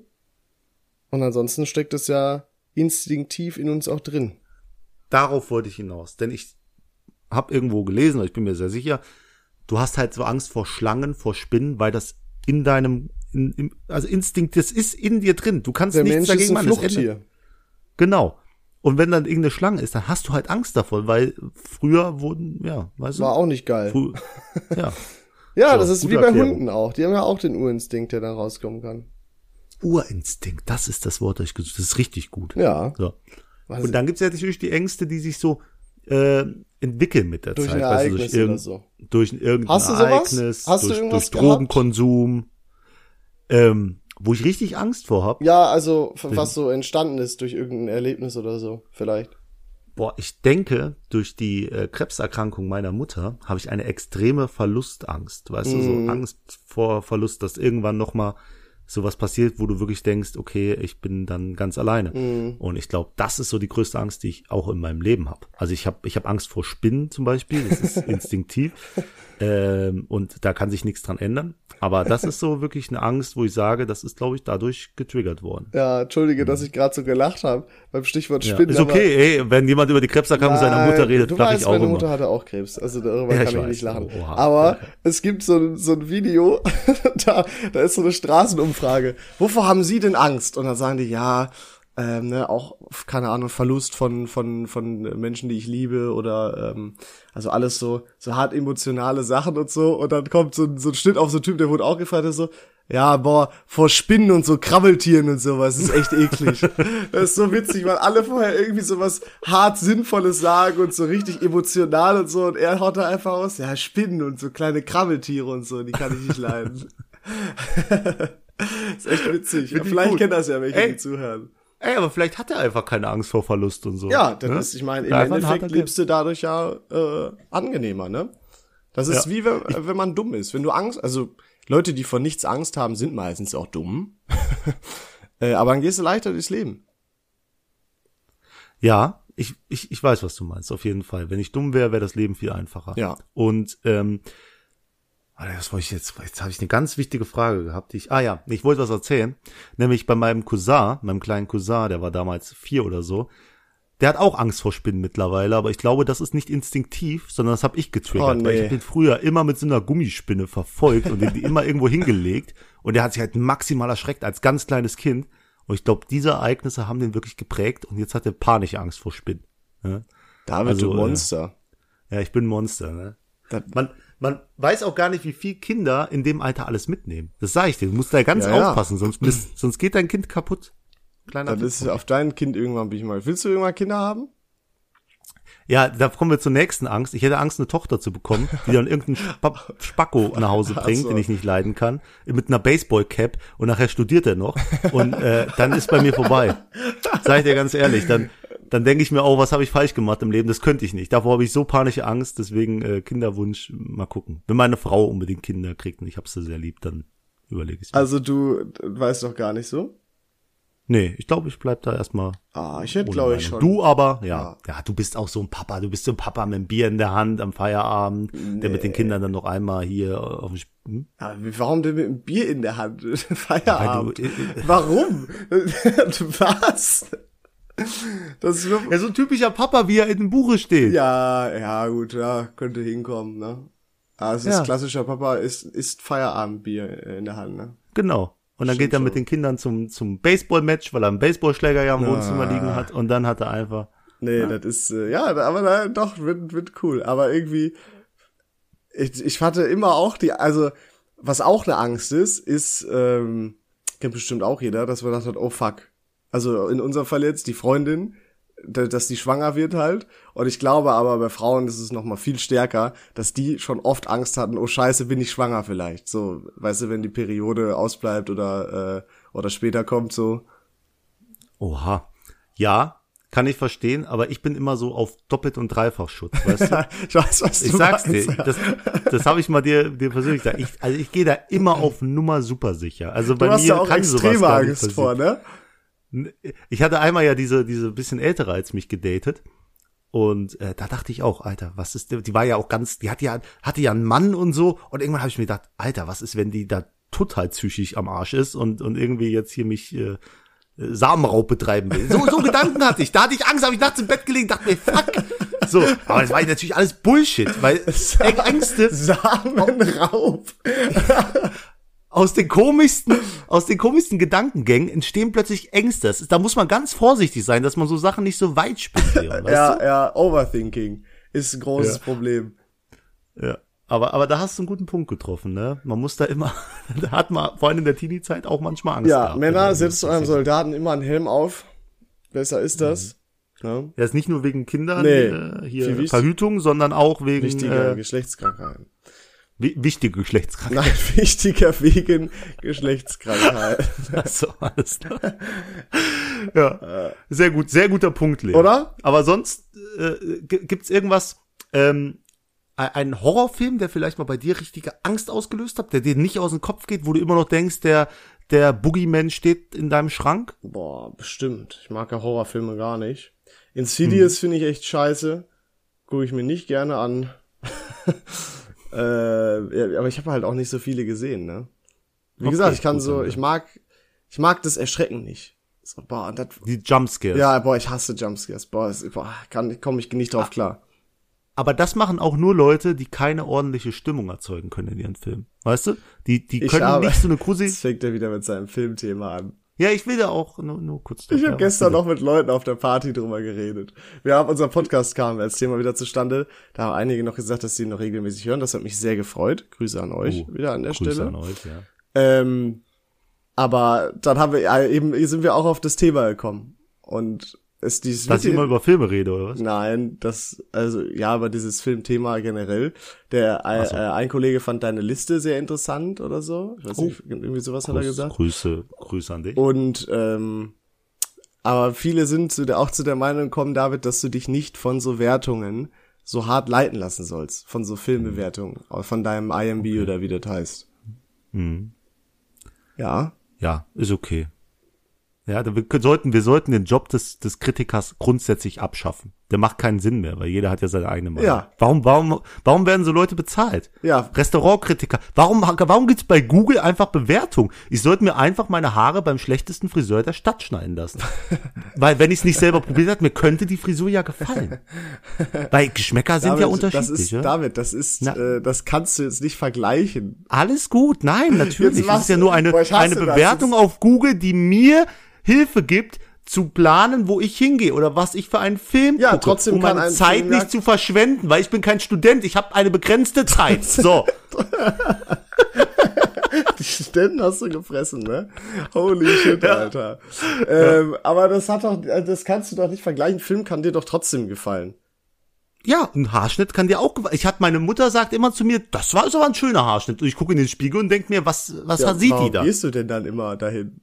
Und ansonsten steckt es ja instinktiv in uns auch drin. Darauf wollte ich hinaus. Denn ich habe irgendwo gelesen, ich bin mir sehr sicher, du hast halt so Angst vor Schlangen, vor Spinnen, weil das in deinem, in, im, also Instinkt, das ist in dir drin. Du kannst Der nichts Mensch dagegen ist ein machen. Fluchttier. Genau. Und wenn dann irgendeine Schlange ist, dann hast du halt Angst davon, weil früher wurden, ja, weißt du, War auch nicht geil. frü- ja, Ja, So, das ist wie bei Erklärung. Hunden auch. Die haben ja auch den Urinstinkt, der dann rauskommen kann. Urinstinkt, das ist das Wort, das ich gesucht Das ist richtig gut. Ja. So. Und dann gibt's ja natürlich die Ängste, die sich so äh, entwickeln mit der Durch Zeit. ein weißt du, Ereignis irgend- oder so. Durch irgendein Hast du sowas? Ereignis, Hast du durch, irgendwas durch Drogenkonsum, ähm, wo ich richtig Angst vor hab. Ja, also was so entstanden ist durch irgendein Erlebnis oder so, vielleicht. Boah, ich denke, durch die äh, Krebserkrankung meiner Mutter habe ich eine extreme Verlustangst. Weißt du, Mhm. so Angst vor Verlust, dass irgendwann noch mal sowas passiert, wo du wirklich denkst, okay, ich bin dann ganz alleine. Mhm. Und ich glaube, das ist so die größte Angst, die ich auch in meinem Leben habe. Also ich habe ich hab Angst vor Spinnen zum Beispiel, das ist instinktiv. Ähm, und da kann sich nichts dran ändern. Aber das ist so wirklich eine Angst, wo ich sage, das ist, glaube ich, dadurch getriggert worden. Ja, entschuldige, dass ich gerade so gelacht habe beim Stichwort Mhm. Ja, Spinnen. ist okay, ey, wenn jemand über die Krebserkrankung seiner Mutter redet, du weißt, ich auch meine immer. Mutter hatte auch Krebs, also darüber Ja, kann ich ich, weiß. nicht lachen. Oha. Aber es gibt so, ein- so ein Video, da, da ist so eine Straßenumfrage. Wovor haben Sie denn Angst? Und dann sagen die, ja, ähm, ne, auch, keine Ahnung, Verlust von, von, von Menschen, die ich liebe oder ähm, also alles so, so hart emotionale Sachen und so. Und dann kommt so, ein- so ein Schnitt auf so einen Typ, der wurde auch gefragt, der so, ja, boah, vor Spinnen und so Krabbeltieren und sowas ist echt eklig. das ist so witzig, weil alle vorher irgendwie so was hart Sinnvolles sagen und so richtig emotional und so und er haut da einfach aus, ja, Spinnen und so kleine Krabbeltiere und so, die kann ich nicht leiden. ist echt witzig. Vielleicht gut. kennen das ja welche, Ey. die zuhören. Ey, aber vielleicht hat er einfach keine Angst vor Verlust und so. Ja, das ne? ist, ich meine, im Einfach ein Endeffekt lebst du dadurch ja äh, angenehmer, ne? Das ist Ja. wie wenn, wenn man dumm ist. Wenn du Angst, also Leute, die vor nichts Angst haben, sind meistens auch dumm. äh, aber dann gehst du leichter durchs Leben. Ja, ich, ich, ich weiß, was du meinst, auf jeden Fall. Wenn ich dumm wäre, wäre das Leben viel einfacher. Ja. Und ähm, was wollte ich jetzt? Jetzt habe ich eine ganz wichtige Frage gehabt. Die ich, ah ja, ich wollte was erzählen. Nämlich bei meinem Cousin, meinem kleinen Cousin, der war damals vier oder so. Der hat auch Angst vor Spinnen mittlerweile, aber ich glaube, das ist nicht instinktiv, sondern das habe ich getriggert. Oh, Weil ich nee. habe den früher immer mit so einer Gummispinne verfolgt und den die immer irgendwo hingelegt. Und der hat sich halt maximal erschreckt als ganz kleines Kind. Und ich glaube, diese Ereignisse haben den wirklich geprägt und jetzt hat er panische Angst vor Spinnen. Ja, David, Also, du äh, Monster. ja ich bin ein Monster, ne? Das- Man, man weiß auch gar nicht, wie viel Kinder in dem Alter alles mitnehmen. Das sage ich dir. Du musst da ganz Ja, ja. aufpassen, sonst, bist, sonst geht dein Kind kaputt. Kleiner Das ist auf dein Kind irgendwann bin ich mal. Willst du irgendwann Kinder haben? Ja, da kommen wir zur nächsten Angst. Ich hätte Angst, eine Tochter zu bekommen, die dann irgendeinen Spa Spacko nach Hause bringt, so. den ich nicht leiden kann, mit einer Baseball-Cap und nachher studiert er noch und äh, dann ist bei mir vorbei. Sag ich dir ganz ehrlich, dann dann denke ich mir auch, was habe ich falsch gemacht im Leben? Das könnte ich nicht. Davor habe ich so panische Angst, deswegen äh, Kinderwunsch, mal gucken. Wenn meine Frau unbedingt Kinder kriegt und ich habe sie sehr lieb, dann überlege ich Also du weißt doch gar nicht so? Nee, ich glaube, ich bleib da erstmal. Ah, ich hätte, glaube ich, schon. Du aber, ja. ja. du bist auch so ein Papa. Du bist so ein Papa mit einem Bier in der Hand am Feierabend, nee. der mit den Kindern dann noch einmal hier auf dem. Hm? Aber warum denn mit einem Bier in der Hand? Feierabend. Du, äh, äh, warum? Was? Das ist ja, so ein typischer Papa, wie er in dem Buche steht. Ja, ja, gut, ja, könnte hinkommen, ne? Also ja. ist klassischer Papa ist, ist Feierabendbier in der Hand, ne? Genau. Und dann Stimmt geht er mit den Kindern zum, zum Baseball-Match, weil er einen Baseballschläger ja im ja. Wohnzimmer liegen hat. Und dann hat er einfach. Nee, ja. das ist, äh, ja, aber na, doch, wird, wird cool. Aber irgendwie, ich, ich hatte immer auch die, also, was auch eine Angst ist, ist, ähm, kennt bestimmt auch jeder, dass man gedacht hat, oh fuck. Also in unserem Fall jetzt die Freundin, dass die schwanger wird halt. Und ich glaube aber bei Frauen ist es noch mal viel stärker, dass die schon oft Angst hatten, oh Scheiße, bin ich schwanger vielleicht. So, weißt du, wenn die Periode ausbleibt oder äh, oder später kommt so. Oha. Ja, kann ich verstehen, aber ich bin immer so auf Doppelt- und Dreifachschutz, weißt du? ich weiß, was du Ich sag's meinst, dir, ja. das, das habe ich mal dir, dir persönlich gesagt. Ich, also ich gehe da immer auf Nummer super sicher. Also bei du hast mir ja auch extreme Angst vor, ne? Ich hatte einmal ja diese, diese bisschen ältere als mich gedatet. Und äh, da dachte ich auch, Alter, was ist, die war ja auch ganz, die hatte ja, hatte ja einen Mann und so. Und irgendwann habe ich mir gedacht, Alter, was ist, wenn die da total psychisch am Arsch ist und, und irgendwie jetzt hier mich äh, Samenraub betreiben will. So, so Gedanken hatte ich. Da hatte ich Angst, habe ich nachts im Bett gelegen, dachte mir, fuck. So, aber das war natürlich alles Bullshit, weil Ängste. Samenraub aus den komischsten, aus den komischsten Gedankengängen entstehen plötzlich Ängste. Ist, da muss man ganz vorsichtig sein, dass man so Sachen nicht so weit spinnt. ja, du? ja, Overthinking ist ein großes ja. Problem. Ja. Aber, aber da hast du einen guten Punkt getroffen, ne? Man muss da immer, da hat man vor allem in der Teenie-Zeit auch manchmal Angst. Ja, gehabt, Männer, setzt eurem Soldaten immer einen Helm auf. Besser ist das. Mhm. Ja. ja, ist nicht nur wegen Kindern nee, äh, hier Verhütung, sondern auch wegen wichtiger äh, Geschlechtskrankheiten. Wichtige Geschlechtskrankheit. Nein, wichtiger wegen Geschlechtskrankheit. Achso, alles klar. Ja, sehr gut, sehr guter Punkt, Leo. Oder? Aber sonst äh, gibt's irgendwas, ähm, einen Horrorfilm, der vielleicht mal bei dir richtige Angst ausgelöst hat, der dir nicht aus dem Kopf geht, wo du immer noch denkst, der der Boogeyman steht in deinem Schrank? Boah, bestimmt. Ich mag ja Horrorfilme gar nicht. Insidious hm. finde ich echt scheiße. Gucke ich mir nicht gerne an. Äh, ja, aber ich habe halt auch nicht so viele gesehen, ne? Wie okay, gesagt, ich kann so, ich mag, ich mag das Erschrecken nicht. So, boah, das, Die Jumpscares. Ja, boah, ich hasse Jumpscares. Boah, ist, boah kann, komme ich nicht drauf ah, klar. Aber das machen auch nur Leute, die keine ordentliche Stimmung erzeugen können in ihren Filmen. Weißt du? Die, die können nicht so eine Kusi. Jetzt fängt er wieder mit seinem Filmthema an. Ja, ich will da auch nur, nur kurz. Ich habe gestern noch mit Leuten auf der Party drüber geredet. Wir haben unser Podcast kam als Thema wieder zustande. Da haben einige noch gesagt, dass sie ihn noch regelmäßig hören. Das hat mich sehr gefreut. Grüße an euch oh, wieder an der Grüße Stelle. An euch, ja. Ähm, aber dann haben wir ja, eben sind wir auch auf das Thema gekommen und ist dieses Dass ich immer über Filme rede, oder was? Nein, das, also, ja, aber dieses Filmthema generell. Der, so. äh, ein Kollege fand deine Liste sehr interessant oder so. Ich weiß oh. nicht, irgendwie sowas Grüß, hat er gesagt. Grüße, Grüße an dich. Und, ähm, aber viele sind zu der, auch zu der Meinung gekommen, David, dass du dich nicht von so Wertungen so hart leiten lassen sollst. Von so Filmbewertungen. Mhm. Von deinem IMB okay. oder wie das heißt. Mhm. Ja. Ja, ist okay. Ja, wir sollten, wir sollten den Job des, des Kritikers grundsätzlich abschaffen. Der macht keinen Sinn mehr, weil jeder hat ja seine eigene Meinung. Ja. Warum, warum, warum werden so Leute bezahlt? Ja. Restaurantkritiker. Warum, warum gibt's bei Google einfach Bewertung? Ich sollte mir einfach meine Haare beim schlechtesten Friseur der Stadt schneiden lassen. weil wenn ich es nicht selber probiert habe, mir könnte die Frisur ja gefallen. weil Geschmäcker sind David, ja unterschiedlich. Das ist, ja? David, das ist, äh, das kannst du jetzt nicht vergleichen. Alles gut, nein, natürlich. Das ist ja nur eine, eine Bewertung auf Google, die mir Hilfe gibt, zu planen, wo ich hingehe oder was ich für einen Film ja, gucke, trotzdem um meine Zeit Film nicht zu verschwenden, weil ich bin kein Student, ich habe eine begrenzte Zeit. So. Die Studenten hast du gefressen, ne? Holy shit, Alter. Ja. Ähm, aber das hat doch, das kannst du doch nicht vergleichen. Film kann dir doch trotzdem gefallen. Ja, ein Haarschnitt kann dir auch gefallen. Ich hatte meine Mutter sagt immer zu mir, das war aber ein schöner Haarschnitt. Und ich gucke in den Spiegel und denk mir, was was ja, sieht die da? Warum gehst du denn dann immer dahin?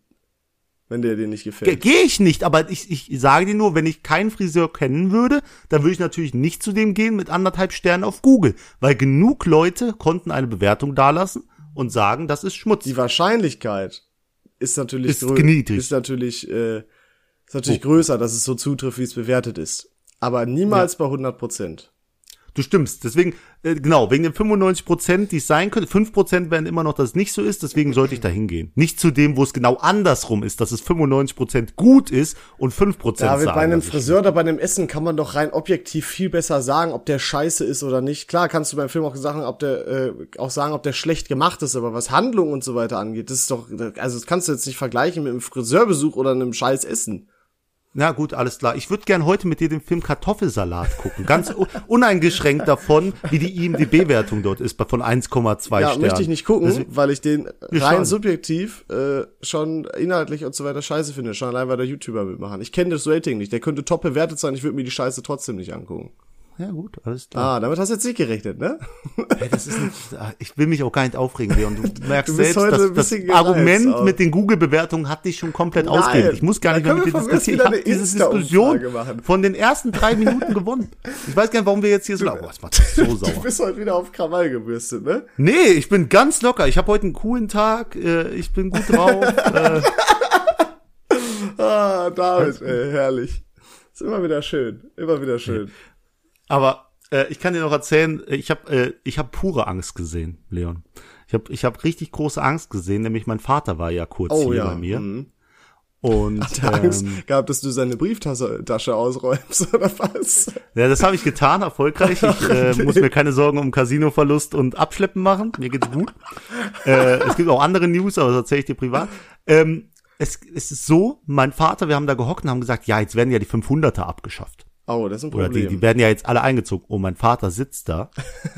Wenn der dir nicht gefällt. Gehe ich nicht, aber ich, ich sage dir nur, wenn ich keinen Friseur kennen würde, dann würde ich natürlich nicht zu dem gehen mit anderthalb Sternen auf Google, weil genug Leute konnten eine Bewertung dalassen und sagen, das ist Schmutz. Die Wahrscheinlichkeit ist natürlich Ist grö- ist natürlich äh, ist natürlich größer, dass es so zutrifft, wie es bewertet ist. Aber niemals bei 100 Prozent. Du stimmst. Deswegen, äh, genau, wegen den 95 Prozent, die es sein könnte, 5 Prozent werden immer noch, dass es nicht so ist, deswegen sollte ich da hingehen. Nicht zu dem, wo es genau andersrum ist, dass es 95 Prozent gut ist und 5 Prozent David, sagen. bei einem Friseur oder bei einem Essen kann man doch rein objektiv viel besser sagen, ob der scheiße ist oder nicht. Klar kannst du beim Film auch sagen, ob der äh, auch sagen, ob der schlecht gemacht ist, aber was Handlung und so weiter angeht, das ist doch, also das kannst du jetzt nicht vergleichen mit einem Friseurbesuch oder einem scheiß Essen. Na gut, alles klar. Ich würde gern heute mit dir den Film Kartoffelsalat gucken. Ganz uneingeschränkt davon, wie die IMDb-Wertung dort ist, von 1,2 Ja, Sternen. möchte ich nicht gucken, Deswegen- weil ich den rein schon. subjektiv äh, schon inhaltlich und so weiter scheiße finde. Schon allein, weil der YouTuber mitmachen. Ich kenne das Rating nicht. Der könnte top bewertet sein, ich würde mir die Scheiße trotzdem nicht angucken. Ja gut, alles klar. Ah, damit hast du jetzt nicht gerechnet, ne? Ey, das ist nicht, ah, ich will mich auch gar nicht aufregen, Leon. Du merkst Du selbst, dass das gereizt Argument auch. mit den Google-Bewertungen hat dich schon komplett Nein. Ich muss gar nicht mehr mit dir diskutieren. Ich habe diese Diskussion machen. von den ersten drei Minuten gewonnen. Ich weiß gar nicht, warum wir jetzt hier so, oh, das macht so Du sauer. bist heute wieder auf Krawall gebürstet, ne? Nee, ich bin ganz locker. Ich habe heute einen coolen Tag. Äh, ich bin gut drauf. äh, Ah, David, ey, herrlich. Ist immer wieder schön. Immer wieder schön. Aber äh, ich kann dir noch erzählen, äh, ich habe äh, ich hab pure Angst gesehen, Leon. Ich habe ich hab richtig große Angst gesehen, nämlich mein Vater war ja kurz Oh hier ja. bei mir. mhm. Und Der Angst ähm, gehabt, dass du seine Brieftasche Tasche ausräumst, oder was? ja, das habe ich getan, erfolgreich. Ich äh, muss mir keine Sorgen um Casinoverlust und Abschleppen machen. Mir geht's gut. äh, es gibt auch andere News, aber das erzähle ich dir privat. Ähm, es, es ist so, mein Vater, wir haben da gehockt und haben gesagt, ja, jetzt werden ja die 500er abgeschafft. Oh, das ist ein Oder Problem. die, die werden ja jetzt alle eingezogen. Oh, mein Vater sitzt da,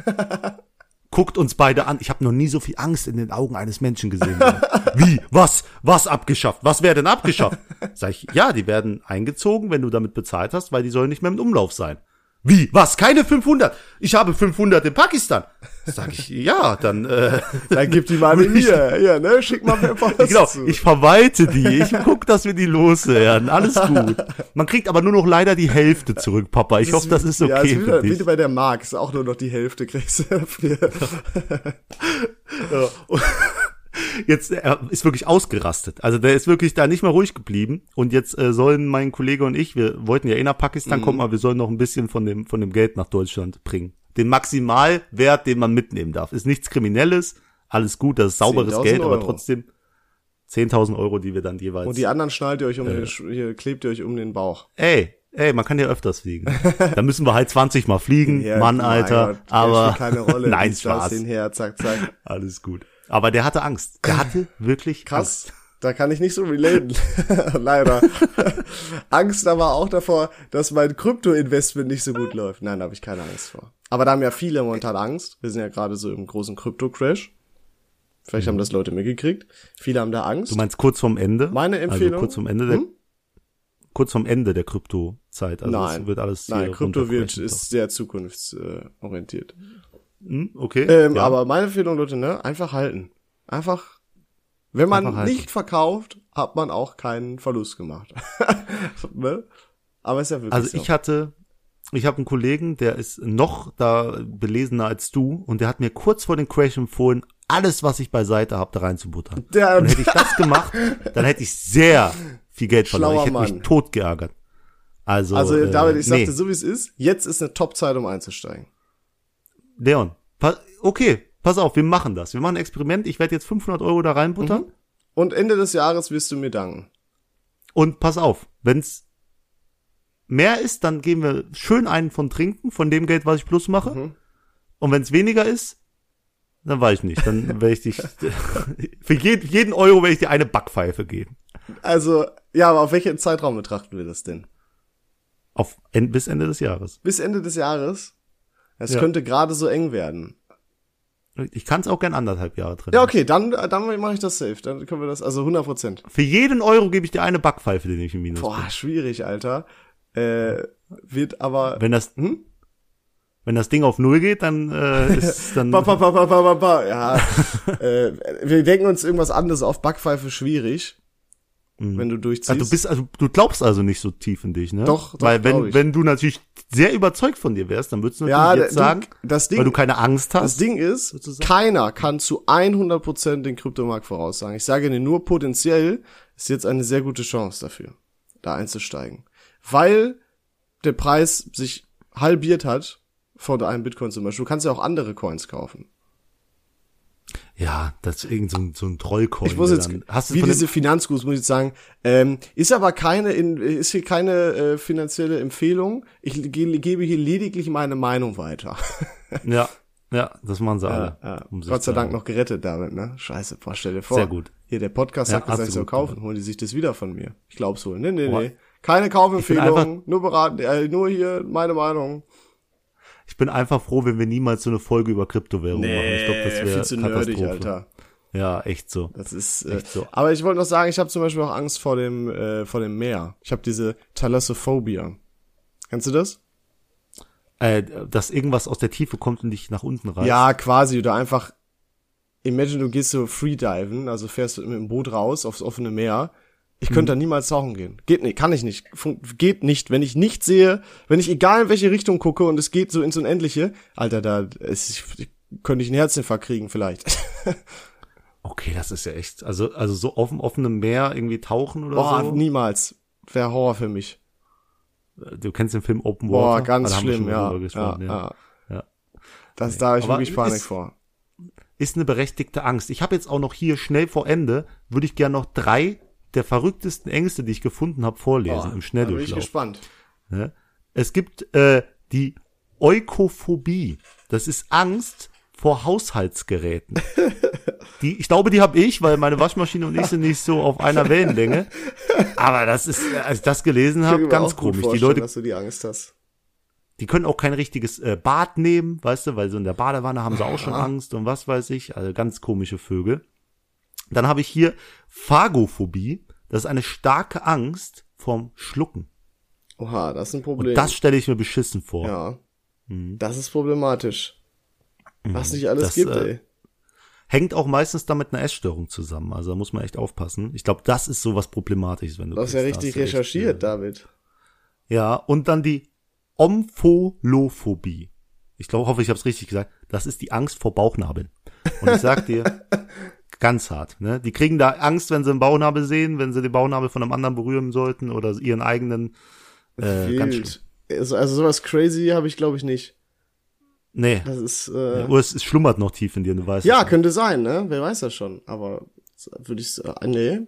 guckt uns beide an. Ich habe noch nie so viel Angst in den Augen eines Menschen gesehen. Wie? Was? Was abgeschafft? Was wäre denn abgeschafft? Sag ich, ja, die werden eingezogen, wenn du damit bezahlt hast, weil die sollen nicht mehr im Umlauf sein. Wie? Was? Keine 500? Ich habe 500 in Pakistan. Sag ich, ja, dann, äh, Dann gib die mal mir. Ja, ne? Schick mal per Post genau, zu. ich verwalte die. Ich guck, dass wir die loswerden. Alles gut. Man kriegt aber nur noch leider die Hälfte zurück, Papa. Ich hoffe, das ist okay ja, ist für wieder, dich. wie bei der ist auch nur noch die Hälfte kriegst du dafür. Ja. Jetzt er ist wirklich ausgerastet. Also der ist wirklich da nicht mehr ruhig geblieben. Und jetzt äh, sollen mein Kollege und ich, wir wollten ja eh nach Pakistan Mhm. kommen, aber wir sollen noch ein bisschen von dem von dem Geld nach Deutschland bringen. Den Maximalwert, den man mitnehmen darf, ist nichts Kriminelles, alles gut, das ist sauberes 10.000 Geld, aber Euro. trotzdem 10.000 Euro, die wir dann jeweils. Und die anderen schnallt ihr euch um den, Sch- hier klebt ihr euch um den Bauch. ey, ey, man kann ja öfters fliegen. da müssen wir halt 20 Mal fliegen, Ja, Mann, Alter. Gott, aber keine Rolle. nein, Spaß. hinher, zack, zack. Alles gut. Aber der hatte Angst. Der hatte wirklich Angst. Krass. Da kann ich nicht so relaten. Leider. Angst aber auch davor, dass mein Krypto-Investment nicht so gut läuft. Nein, da habe ich keine Angst vor. Aber da haben ja viele momentan Angst. Wir sind ja gerade so im großen Krypto-Crash. Vielleicht haben das Leute mitgekriegt. Viele haben da Angst. Du meinst kurz vorm Ende? Meine Empfehlung? Also kurz vorm Ende der, Hm? kurz vorm Ende der Kryptozeit. Also Nein. wird alles Nein, Krypto wird, ist sehr zukunftsorientiert. Hm, okay. Ähm, ja. Aber meine Empfehlung, Leute, ne, einfach halten. Einfach, wenn man Einfach nicht verkauft, hat man auch keinen Verlust gemacht. ne? Aber ist ja wirklich Also so. ich hatte, ich habe einen Kollegen, der ist noch da belesener als du und der hat mir kurz vor dem Crash empfohlen, alles, was ich beiseite habe, da reinzubuttern. Der- und hätte ich das gemacht, dann hätte ich sehr viel Geld verloren. Ich hätte Mann. mich tot geärgert. Also, Also, äh, David, ich nee. sagte, so wie es ist, jetzt ist eine Top-Zeit, um einzusteigen. Leon, pa okay, pass auf, wir machen das. Wir machen ein Experiment. Ich werde jetzt 500 Euro da reinbuttern. Mhm. Und Ende des Jahres wirst du mir danken. Und pass auf, wenn's mehr ist, dann geben wir schön einen von trinken, von dem Geld, was ich plus mache. Mhm. Und wenn's weniger ist, dann weiß ich nicht. Dann werde ich dich, für jeden, jeden Euro werde ich dir eine Backpfeife geben. Also, ja, aber auf welchen Zeitraum betrachten wir das denn? Auf, bis Ende des Jahres. Bis Ende des Jahres? Es Ja. könnte gerade so eng werden. Ich kann es auch gern anderthalb Jahre drin. Ja, okay, dann, dann mache ich das safe. Dann können wir das, also 100 Prozent. Für jeden Euro gebe ich dir eine Backpfeife, den ich im Minus bin. Boah, schwierig, Alter. Äh, wird aber. Wenn das, Hm? wenn das Ding auf Null geht, dann äh, ist dann Ba, ba, ba, ba, ba, ba, ba. Ja, äh, wir denken uns irgendwas anderes auf. Backpfeife schwierig. Wenn du durchziehst. Also du bist, also du glaubst also nicht so tief in dich, ne? Doch, doch, Weil wenn, wenn du natürlich sehr überzeugt von dir wärst, dann würdest du natürlich Ja, jetzt sagen, das Ding- weil du keine Angst hast. Das Ding ist, keiner kann zu 100% den Kryptomarkt voraussagen. Ich sage dir nur, potenziell ist jetzt eine sehr gute Chance dafür, da einzusteigen. Weil der Preis sich halbiert hat von einem Bitcoin zum Beispiel. Du kannst ja auch andere Coins kaufen. Ja, das ist irgend so ein, so ein Trollcoin. Ich muss jetzt, dann, hast du wie diese Finanzgurus, muss ich sagen, ähm, ist aber keine, in, ist hier keine äh, finanzielle Empfehlung. Ich ge gebe hier lediglich meine Meinung weiter. ja, ja, das machen sie alle. Ja, ja. um Gott sei Dank noch gerettet damit, ne? Scheiße, boah, stell dir vor. Sehr gut. Hier, der Podcast Ja, sagt gesagt, ich soll kaufen. Holen die sich das wieder von mir. Ich glaub's wohl. Nee, nee, nee. Keine Kaufempfehlung, nur beraten, äh, nur hier meine Meinung. Ich bin einfach froh, wenn wir niemals so eine Folge über Kryptowährungen machen. Ich glaube, das wäre viel zu nerdig. Alter. Ja, echt so. Das ist. Äh, Echt so. Aber ich wollte noch sagen, ich habe zum Beispiel auch Angst vor dem äh, vor dem Meer. Ich habe diese Thalassophobia. Kennst du das? Äh, dass irgendwas aus der Tiefe kommt und dich nach unten reißt. Ja, quasi. Oder einfach. Imagine, du gehst so freediven, also fährst mit dem Boot raus aufs offene Meer. Ich könnte da niemals tauchen gehen. Geht nicht, kann ich nicht. Fun geht nicht. Wenn ich nicht sehe, wenn ich egal in welche Richtung gucke und es geht so ins Unendliche, Alter, da ist, ich, könnte ich einen Herzinfarkt kriegen vielleicht. Okay, das ist ja echt. Also, also so auf dem offenen Meer irgendwie tauchen oder Boah, so. niemals. Wäre Horror für mich. Du kennst den Film Open Boah, Water? ganz Da haben wir schlimm, ja. Ja, ja. Ja. Das, da habe ich Aber wirklich Panik ist- vor. Ist eine berechtigte Angst. Ich habe jetzt auch noch hier schnell vor Ende, würde ich gerne noch drei der verrücktesten Ängste, die ich gefunden habe, vorlesen Boah, im da bin ich Schnelldurchlauf. gespannt. Ne? Es gibt äh, die Eukophobie. Das ist Angst vor Haushaltsgeräten. Die, ich glaube, die habe ich, weil meine Waschmaschine und ich sind nicht so auf einer Wellenlänge. Aber das ist, als ich das gelesen habe, ganz komisch. Die Leute, dass du die Angst hast. die können auch kein richtiges äh, Bad nehmen, weißt du, weil so in der Badewanne haben sie auch schon Angst und was weiß ich. Also ganz komische Vögel. Dann habe ich hier Phagophobie. Das ist eine starke Angst vorm Schlucken. Oha, das ist ein Problem. Und das stelle ich mir beschissen vor. ja. Das ist problematisch. Was nicht alles Das, gibt, äh, ey. Hängt auch meistens damit einer Essstörung zusammen. Also da muss man echt aufpassen. Ich glaube, das ist sowas Problematisches, wenn du Du hast ja richtig echt, recherchiert, David. äh, Ja, und dann die Omphalophobie. Ich glaube, hoffe, ich habe es richtig gesagt. Das ist die Angst vor Bauchnabeln. Und ich sag dir, ganz hart. Ne? Die kriegen da Angst, wenn sie einen Bauchnabel sehen, wenn sie den Bauchnabel von einem anderen berühren sollten oder ihren eigenen. Äh, ganz schlimm. Wild. Also, also sowas crazy habe ich, glaube ich, nicht. Nee. Das ist, äh, Oder es, es schlummert noch tief in dir, du weißt ja, es. könnte sein, ne? Wer weiß das schon. Aber würde ich sagen, nee.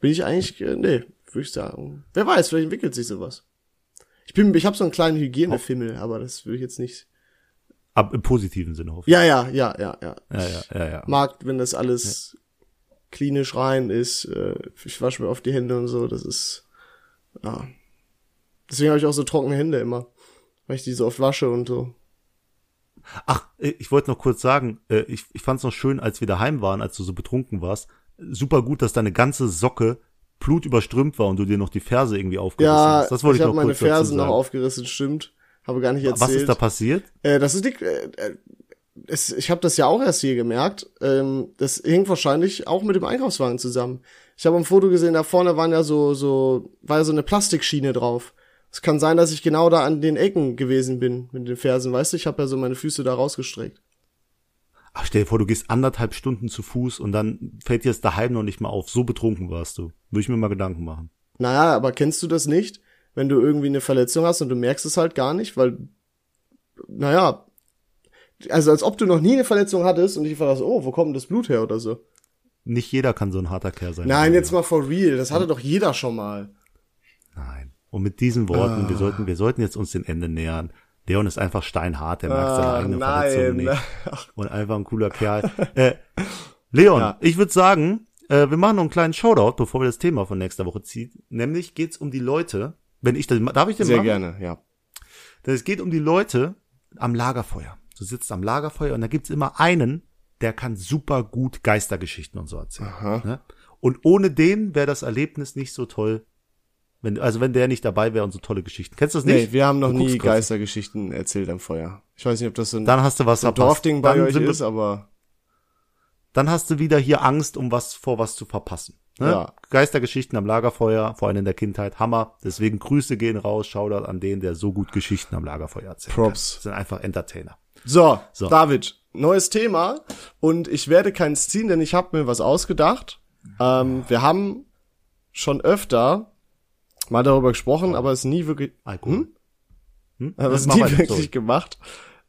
Bin ich eigentlich, äh, nee, würde ich sagen. Wer weiß, vielleicht entwickelt sich sowas. Ich bin, ich habe so einen kleinen Hygienefimmel, aber das will ich jetzt nicht. Ab im positiven Sinne hoffe Ja, ja, ja, ja, ja. ich. Ja, ja, ja, ja. mag, wenn das alles klinisch rein ist. Äh, ich wasche mir oft die Hände und so. Das ist ja. Deswegen habe ich auch so trockene Hände immer, weil ich die so oft wasche und so. Ach, äh, ich wollte noch kurz sagen, äh, ich, ich fand es noch schön, als wir daheim waren, als du so betrunken warst. Super gut, dass deine ganze Socke blutüberströmt war und du dir noch die Ferse irgendwie aufgerissen Ja, hast. Das wollte ich ich, habe noch meine kurz dazu Fersen noch sagen. aufgerissen, stimmt. Habe gar nicht erzählt. Was ist da passiert? Äh, das ist die, äh, äh, es, ich habe das ja auch erst hier gemerkt. Ähm, das hing wahrscheinlich auch mit dem Einkaufswagen zusammen. Ich habe am Foto gesehen, da vorne waren ja so, so, war ja so eine Plastikschiene drauf. Es kann sein, dass ich genau da an den Ecken gewesen bin mit den Fersen, weißt du? Ich habe ja so meine Füße da rausgestreckt. Ach, stell dir vor, du gehst anderthalb Stunden zu Fuß und dann fällt dir das daheim noch nicht mal auf. So betrunken warst du. Würde ich mir mal Gedanken machen. Naja, aber kennst du das nicht? Wenn du irgendwie eine Verletzung hast und du merkst es halt gar nicht, weil, naja, also als ob du noch nie eine Verletzung hattest und ich war so, oh, wo kommt das Blut her oder so. Nicht jeder kann so ein harter Kerl sein. Nein, jetzt mal for real, das hatte doch jeder schon mal. Nein. Und mit diesen Worten, Ah. wir sollten, wir sollten jetzt uns dem Ende nähern. Leon ist einfach steinhart, der merkt seine Ah, eigene Verletzung nein. nicht. Und einfach ein cooler Kerl. äh, Leon, Ja. ich würde sagen, äh, wir machen noch einen kleinen Shoutout, bevor wir das Thema von nächster Woche ziehen. Nämlich geht's um die Leute, wenn ich das, darf ich den Sehr machen? gerne, ja. Denn es geht um die Leute am Lagerfeuer. Du sitzt am Lagerfeuer und da gibt's immer einen, der kann super gut Geistergeschichten und so erzählen. Ne? Und ohne den wäre das Erlebnis nicht so toll. Wenn, also wenn der nicht dabei wäre und so tolle Geschichten. Kennst du das Nee, nicht? wir haben noch nie. Geistergeschichten erzählt am Feuer. Ich weiß nicht, ob das so ein, Dann hast du was so ein. Dorfding bei dann euch ist, aber Dann hast du wieder hier Angst, um was vor was zu verpassen. Ne? Ja. Geistergeschichten am Lagerfeuer, vor allem in der Kindheit, Hammer. Deswegen Grüße gehen raus, Shoutout an den, der so gut Geschichten am Lagerfeuer erzählt. Props. Sind einfach Entertainer. So, So. David, neues Thema und ich werde keins ziehen, denn ich habe mir was ausgedacht. Ähm, wir haben schon öfter mal darüber gesprochen, aber es nie wirklich, Alkohol. Hm? aber es nie wirklich gemacht.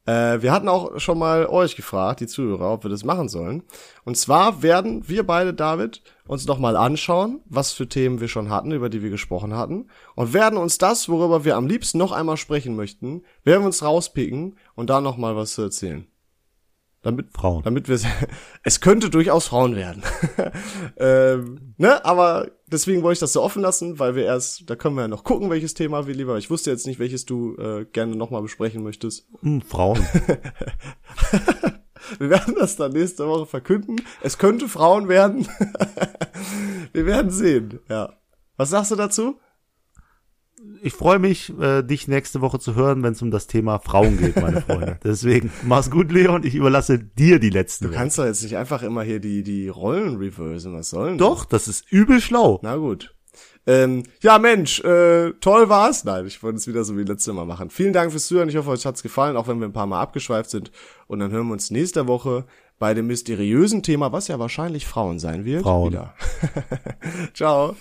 Äh, wir hatten auch schon mal euch gefragt, die Zuhörer, ob wir das machen sollen. Und zwar werden wir beide, David, uns noch mal anschauen, was für Themen wir schon hatten, über die wir gesprochen hatten, und werden uns das, worüber wir am liebsten noch einmal sprechen möchten, werden wir uns rauspicken und da noch mal was zu erzählen. Damit, Frauen. damit wir es könnte durchaus Frauen werden. ähm, ne, aber deswegen wollte ich das so offen lassen, weil wir erst, da können wir ja noch gucken, welches Thema wir lieber. Ich wusste jetzt nicht, welches du äh, gerne nochmal besprechen möchtest. Hm, Frauen. Wir werden das dann nächste Woche verkünden. Es könnte Frauen werden. wir werden sehen. Ja. Was sagst du dazu? Ich freue mich, äh, dich nächste Woche zu hören, wenn es um das Thema Frauen geht, meine Freunde. Deswegen, mach's gut, Leon. Ich überlasse dir die letzten Du kannst doch jetzt nicht einfach immer hier die, die Rollen reversen. Was soll denn? Doch, das ist übel schlau. Na gut. Ähm, ja, Mensch, äh, toll war's. Nein, ich wollte es wieder so wie letztes Mal machen. Vielen Dank fürs Zuhören. Ich hoffe, euch hat's gefallen, auch wenn wir ein paar Mal abgeschweift sind. Und dann hören wir uns nächste Woche bei dem mysteriösen Thema, was ja wahrscheinlich Frauen sein wird. Frauen. Wieder. Ciao.